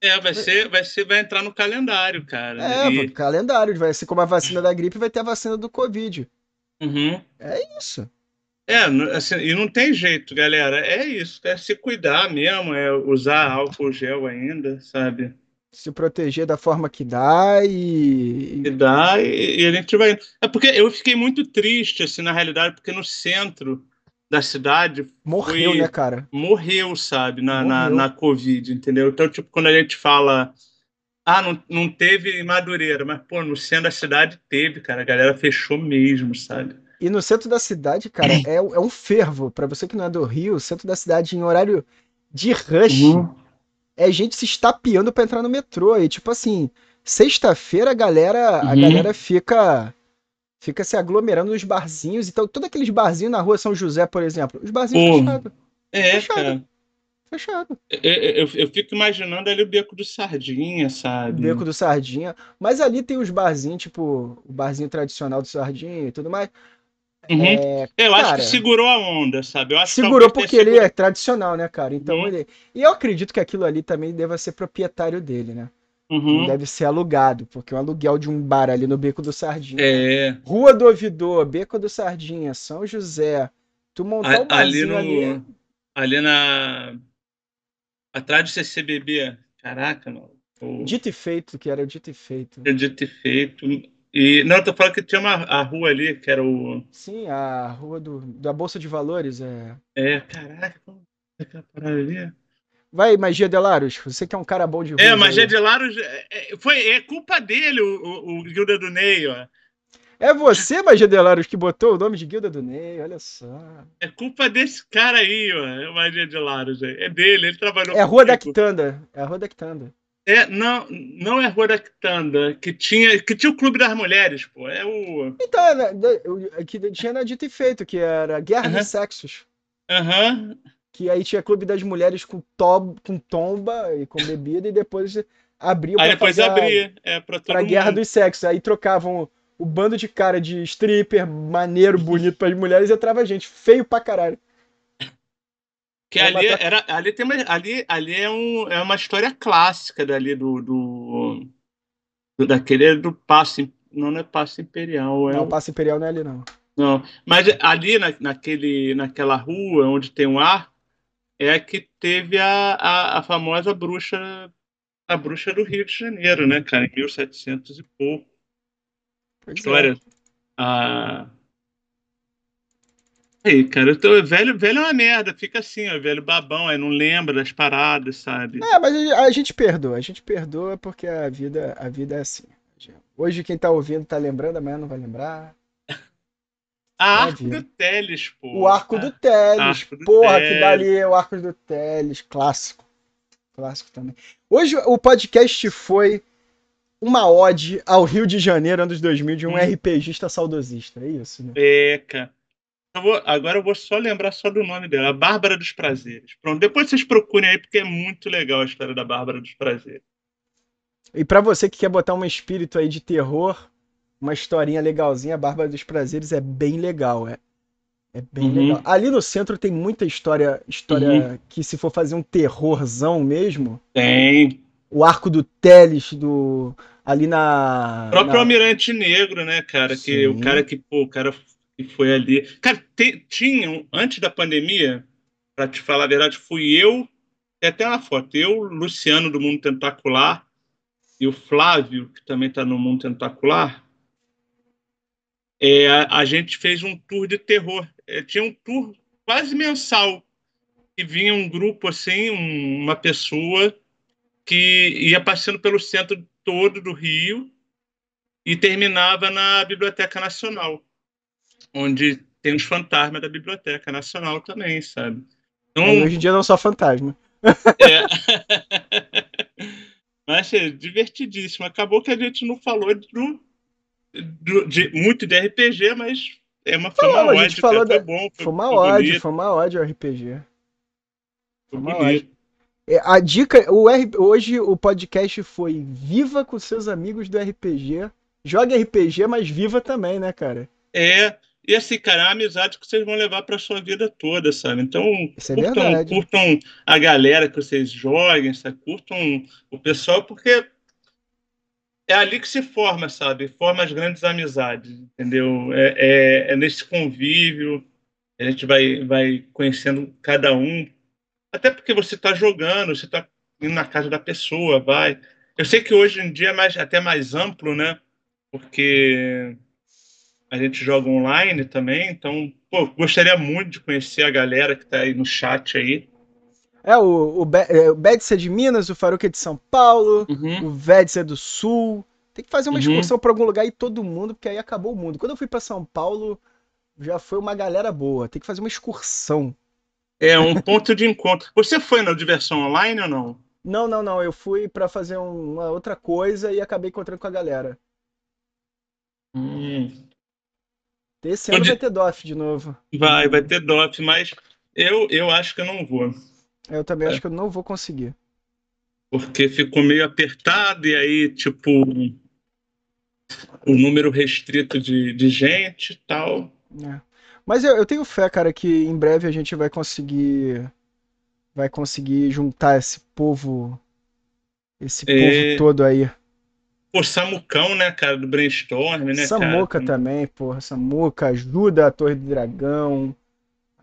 É, vai ser, vai ser, vai entrar no calendário, cara. É, e... calendário, vai ser como a vacina da gripe, vai ter a vacina do Covid. Uhum. É isso. É, assim, e não tem jeito, galera. É isso, é se cuidar mesmo, é usar álcool gel ainda, sabe? Se proteger da forma que dá e. Que dá e, e a gente vai. É porque eu fiquei muito triste, assim, na realidade, porque no centro da cidade. Morreu, foi, né, cara? Morreu, sabe, na, morreu. na, na Covid, entendeu? Então, tipo, quando a gente fala. Ah, não, não teve em Madureira, mas, pô, no centro da cidade teve, cara. A galera fechou mesmo, sabe? E no centro da cidade, cara, é, é um fervo. Para você que não é do Rio, o centro da cidade, em horário de rush, uhum. é gente se estapeando para entrar no metrô. E, tipo assim, sexta-feira a galera, uhum. a galera fica fica se aglomerando nos barzinhos. Então, todos aqueles barzinhos na rua São José, por exemplo, os barzinhos fechados. É, fechado. cara. Fechado. Eu, eu, eu, fico imaginando ali o beco do Sardinha, sabe? O beco do Sardinha. Mas ali tem os barzinhos, tipo, o barzinho tradicional do Sardinha e tudo mais. Uhum. É, eu cara, acho que segurou a onda, sabe? Eu acho segurou porque ele é tradicional, né, cara? Então uhum. ele. E eu acredito que aquilo ali também deva ser proprietário dele, né? Uhum. Deve ser alugado, porque o aluguel de um bar ali no Beco do Sardinha. É. Rua do Ouvidor, Beco do Sardinha, São José. Tu montar um ali, no, ali. Ali na. Atrás do CCBB. Caraca, mano. O... Dito e feito, que era o dito e feito. É dito e feito. E, não, eu tô falando que tinha uma a rua ali, que era o. Sim, a rua do, da Bolsa de Valores. É, é caraca, como é que é parada ali? Vai, Magia de Laros, você que é um cara bom de. É, Magia de Laros, é, é, foi, é culpa dele o, o, o Guilda do Ney, ó. É você, Magia de Laros, que botou o nome de Guilda do Ney, olha só. É culpa desse cara aí, ó, é Magia de Laros. É dele, ele trabalhou É a Rua da Quitanda, é a Rua da Quitanda. É, não, não é Rua da Quitanda, que tinha, que tinha o Clube das Mulheres, pô, é o... Então, é, que tinha na Dito e Feito, que era Guerra uh dos Sexos. Aham. Uh -huh que aí tinha clube das mulheres com, to com tomba e com bebida, e depois abria Aí depois abria, é, pra todo pra mundo. guerra dos sexos. Aí trocavam o bando de cara de stripper, maneiro, bonito para as mulheres, e entrava gente, feio pra caralho. Que ali, matar... era, ali, tem uma, ali, ali é, um, é uma história clássica dali do, do, do daquele do passo, não é passo imperial. É não, o passo imperial não é ali não. Não, mas ali na, naquele, naquela rua onde tem um ar, é a que teve a, a, a, famosa bruxa, a bruxa do Rio de Janeiro, né, cara, em 1700 e pouco. Pois História. É. A... Aí, cara, eu tô, velho, velho é uma merda, fica assim, ó, velho babão, aí não lembra das paradas, sabe? É, mas a gente perdoa, a gente perdoa porque a vida, a vida é assim. Hoje quem tá ouvindo tá lembrando, amanhã não vai lembrar. A Arco do Teles, pô. O Arco do Teles. Porra, Teles. que dali é o Arco do Teles. Clássico. Clássico também. Hoje o podcast foi uma ode ao Rio de Janeiro, anos 2000, de um hum. RPGista saudosista. É isso, né? Cara. Eu vou, agora eu vou só lembrar só do nome dela, Bárbara dos Prazeres. Pronto, depois vocês procurem aí, porque é muito legal a história da Bárbara dos Prazeres. E para você que quer botar um espírito aí de terror, uma historinha legalzinha. A Bárbara dos Prazeres é bem legal, é. É bem uhum. legal. Ali no centro tem muita história, história uhum. que se for fazer um terrorzão mesmo. Tem. O arco do Teles, do ali na. O próprio na... Almirante Negro, né, cara? Sim. Que o cara que, pô, o cara que foi ali. Cara, te, tinham, antes da pandemia, para te falar a verdade, fui eu, tem até uma foto, eu, Luciano do Mundo Tentacular, e o Flávio, que também está no Mundo Tentacular, é, a, a, gente fez um tour de terror. É, tinha um tour quase mensal, que vinha um grupo assim, um, uma pessoa que ia passando pelo centro todo do Rio e terminava na Biblioteca Nacional, onde tem os fantasmas da Biblioteca Nacional também, sabe? Então, hoje em dia não só fantasma. É. Mas é divertidíssimo. Acabou que a gente não falou do, do de, muito de RPG, mas é uma foi uma falou foi da... bom. Foi, foi uma ódio, foi uma ódio RPG. Foi uma ódio. É, a dica, o R, hoje o podcast foi Viva com seus amigos do RPG. Jogue RPG, mas viva também, né, cara? É, e assim, cara, é uma amizade que vocês vão levar para sua vida toda, sabe? Então, Isso é curtam, curtam a galera que vocês joguem, sabe? curtam o pessoal, porque é ali que se forma, sabe? Forma as grandes amizades, entendeu? É, é, é nesse convívio, a gente vai, vai conhecendo cada um. Até porque você está jogando, você está indo na casa da pessoa, vai. Eu sei que hoje em dia é mais, até mais amplo, né? Porque a gente joga online também, então, pô, gostaria muito de conhecer a galera que tá aí no chat aí. É, o, o, é, o Bédice é de Minas, o Faruque é de São Paulo, uhum. o Védice é do Sul. Tem que fazer uma uhum. excursão para algum lugar e todo mundo, porque aí acabou o mundo. Quando eu fui para São Paulo, já foi uma galera boa. Tem que fazer uma excursão. É, um ponto de encontro. Você foi na diversão online ou não? Não, não, não. Eu fui para fazer uma outra coisa e acabei encontrando com a galera. Hum. Esse ano vai ter DOF de novo. Vai, vai ter DOF, mas eu, eu acho que eu não vou. Eu também é. acho que eu não vou conseguir. Porque ficou meio apertado e aí, tipo, o número restrito de, de gente e tal. É. Mas eu, eu tenho fé, cara, que em breve a gente vai conseguir vai conseguir juntar esse povo esse é... povo todo aí. Pô, Samucão, né, cara, do Brainstorm, né, Samuca cara? também, porra. Samuca ajuda a Torre do Dragão.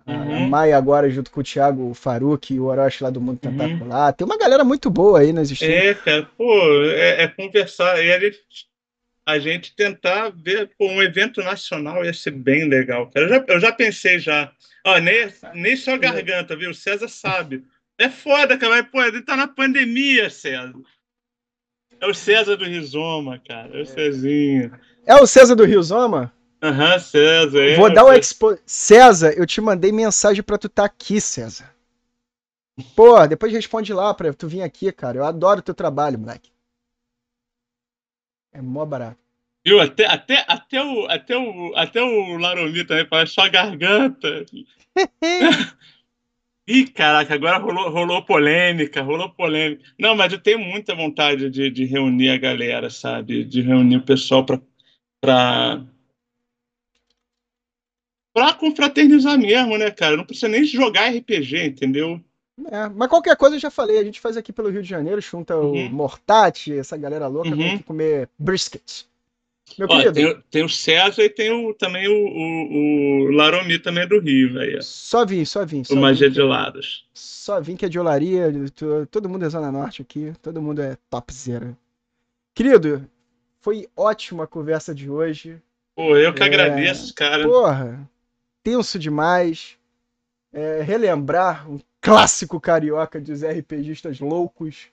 Uhum. A Maia agora junto com o Thiago Faruk e o Orochi lá do Mundo. Tentacular. Uhum. Tem uma galera muito boa aí nas streams. É, cara, pô, é, é conversar. E a gente, a gente tentar ver pô, um evento nacional ia ser bem legal, cara. Eu já, eu já pensei já. Ó, nem, nem só garganta, viu? O César sabe. É foda, cara, mas, pô, ele tá na pandemia, César. É o César do Rizoma, cara. É o Cezinho. É o César do Rizoma? Aham, uhum, César. É, Vou dar o expo... César, eu te mandei mensagem pra tu estar tá aqui, César. Pô, depois responde lá pra tu vir aqui, cara. Eu adoro teu trabalho, moleque. É mó barato. Viu? Até, até, até, o, até, o, até o Laromi também fala só garganta. Ih, caraca, agora rolou, rolou polêmica, rolou polêmica. Não, mas eu tenho muita vontade de, de reunir a galera, sabe? De reunir o pessoal para pra, pra confraternizar mesmo, né, cara? Não precisa nem jogar RPG, entendeu? É, mas qualquer coisa eu já falei, a gente faz aqui pelo Rio de Janeiro, junta uhum. o Mortati, essa galera louca, uhum. comer brisket. Meu Ó, tem, tem, o César e tem o, também o, o, o Laromi também é do Rio, velho. Só vim, só vim. Só o Magia de Lados. Só vim que é de olaria, todo mundo é Zona Norte aqui, todo mundo é topzera. Querido, foi ótima a conversa de hoje. Pô, eu que é... agradeço, cara. Porra, tenso demais. É, relembrar um clássico carioca dos RPGistas loucos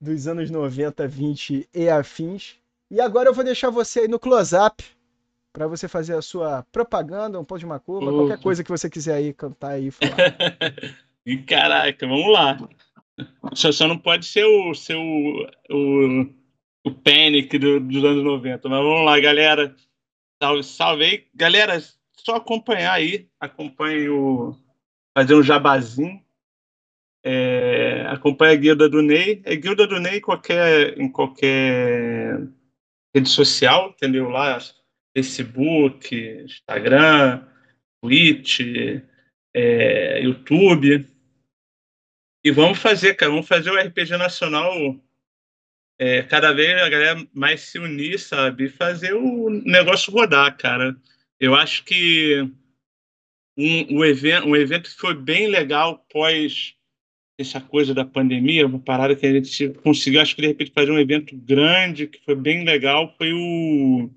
dos anos 90, 20 e afins. E agora eu vou deixar você aí no close-up para você fazer a sua propaganda, um pão de macumba, uh. qualquer coisa que você quiser aí cantar aí falar. e caraca, vamos lá. Só, só não pode ser o seu o, o Panic do, dos anos 90, mas vamos lá, galera. Salve, salve aí. Galera, só acompanhar aí, acompanhe o fazer um jabazinho. É, acompanha a guilda do Ney. É guilda do Ney qualquer, em qualquer rede social, entendeu? Lá, Facebook, Instagram, Twitch, é, YouTube. E vamos fazer, cara, vamos fazer o RPG Nacional é, cada vez a galera mais se unir, sabe? E fazer o negócio rodar, cara. Eu acho que um, um, evento, um evento que foi bem legal pós essa coisa da pandemia, uma parada que a gente conseguiu, acho que de repente fazer um evento grande, que foi bem legal, foi o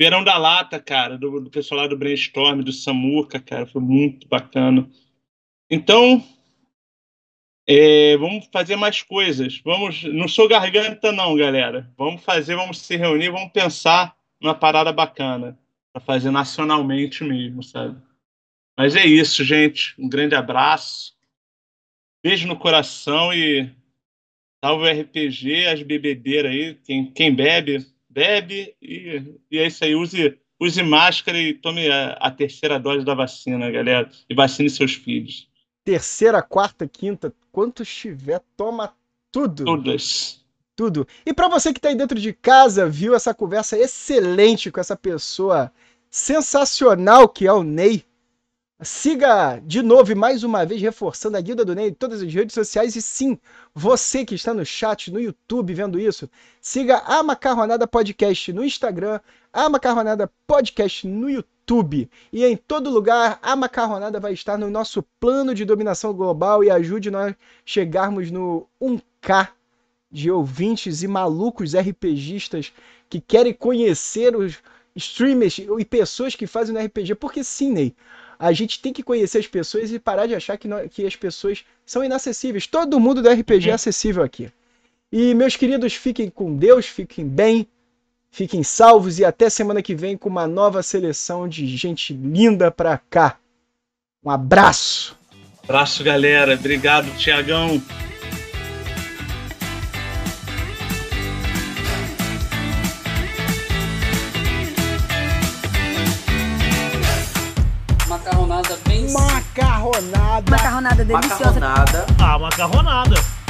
Verão da Lata, cara, do, do pessoal lá do Brainstorm, do Samuca, cara, foi muito bacana. Então, é, vamos fazer mais coisas. Vamos, não sou garganta não, galera. Vamos fazer, vamos se reunir, vamos pensar numa parada bacana para fazer nacionalmente mesmo, sabe? Mas é isso, gente. Um grande abraço. Beijo no coração e salve o RPG, as bebedeiras aí. Quem, quem bebe, bebe. E, e é isso aí. Use, use máscara e tome a, a terceira dose da vacina, galera. E vacine seus filhos. Terceira, quarta, quinta, quantos tiver, toma tudo. Todas. Tudo. E para você que está aí dentro de casa, viu essa conversa excelente com essa pessoa sensacional que é o Ney. Siga de novo e mais uma vez reforçando a guilda do Ney em todas as redes sociais. E sim, você que está no chat, no YouTube vendo isso, siga a Macarronada Podcast no Instagram, a Macarronada Podcast no YouTube. E em todo lugar, a Macarronada vai estar no nosso plano de dominação global e ajude nós chegarmos no 1K de ouvintes e malucos RPGistas que querem conhecer os streamers e pessoas que fazem no RPG. Porque sim, Ney, a gente tem que conhecer as pessoas e parar de achar que, nós, que as pessoas são inacessíveis. Todo mundo do RPG é acessível aqui. E meus queridos, fiquem com Deus, fiquem bem, fiquem salvos e até semana que vem com uma nova seleção de gente linda pra cá. Um abraço. Abraço, galera. Obrigado, Tiagão. Macarronada deliciosa. Macarronada. Ah, macarronada.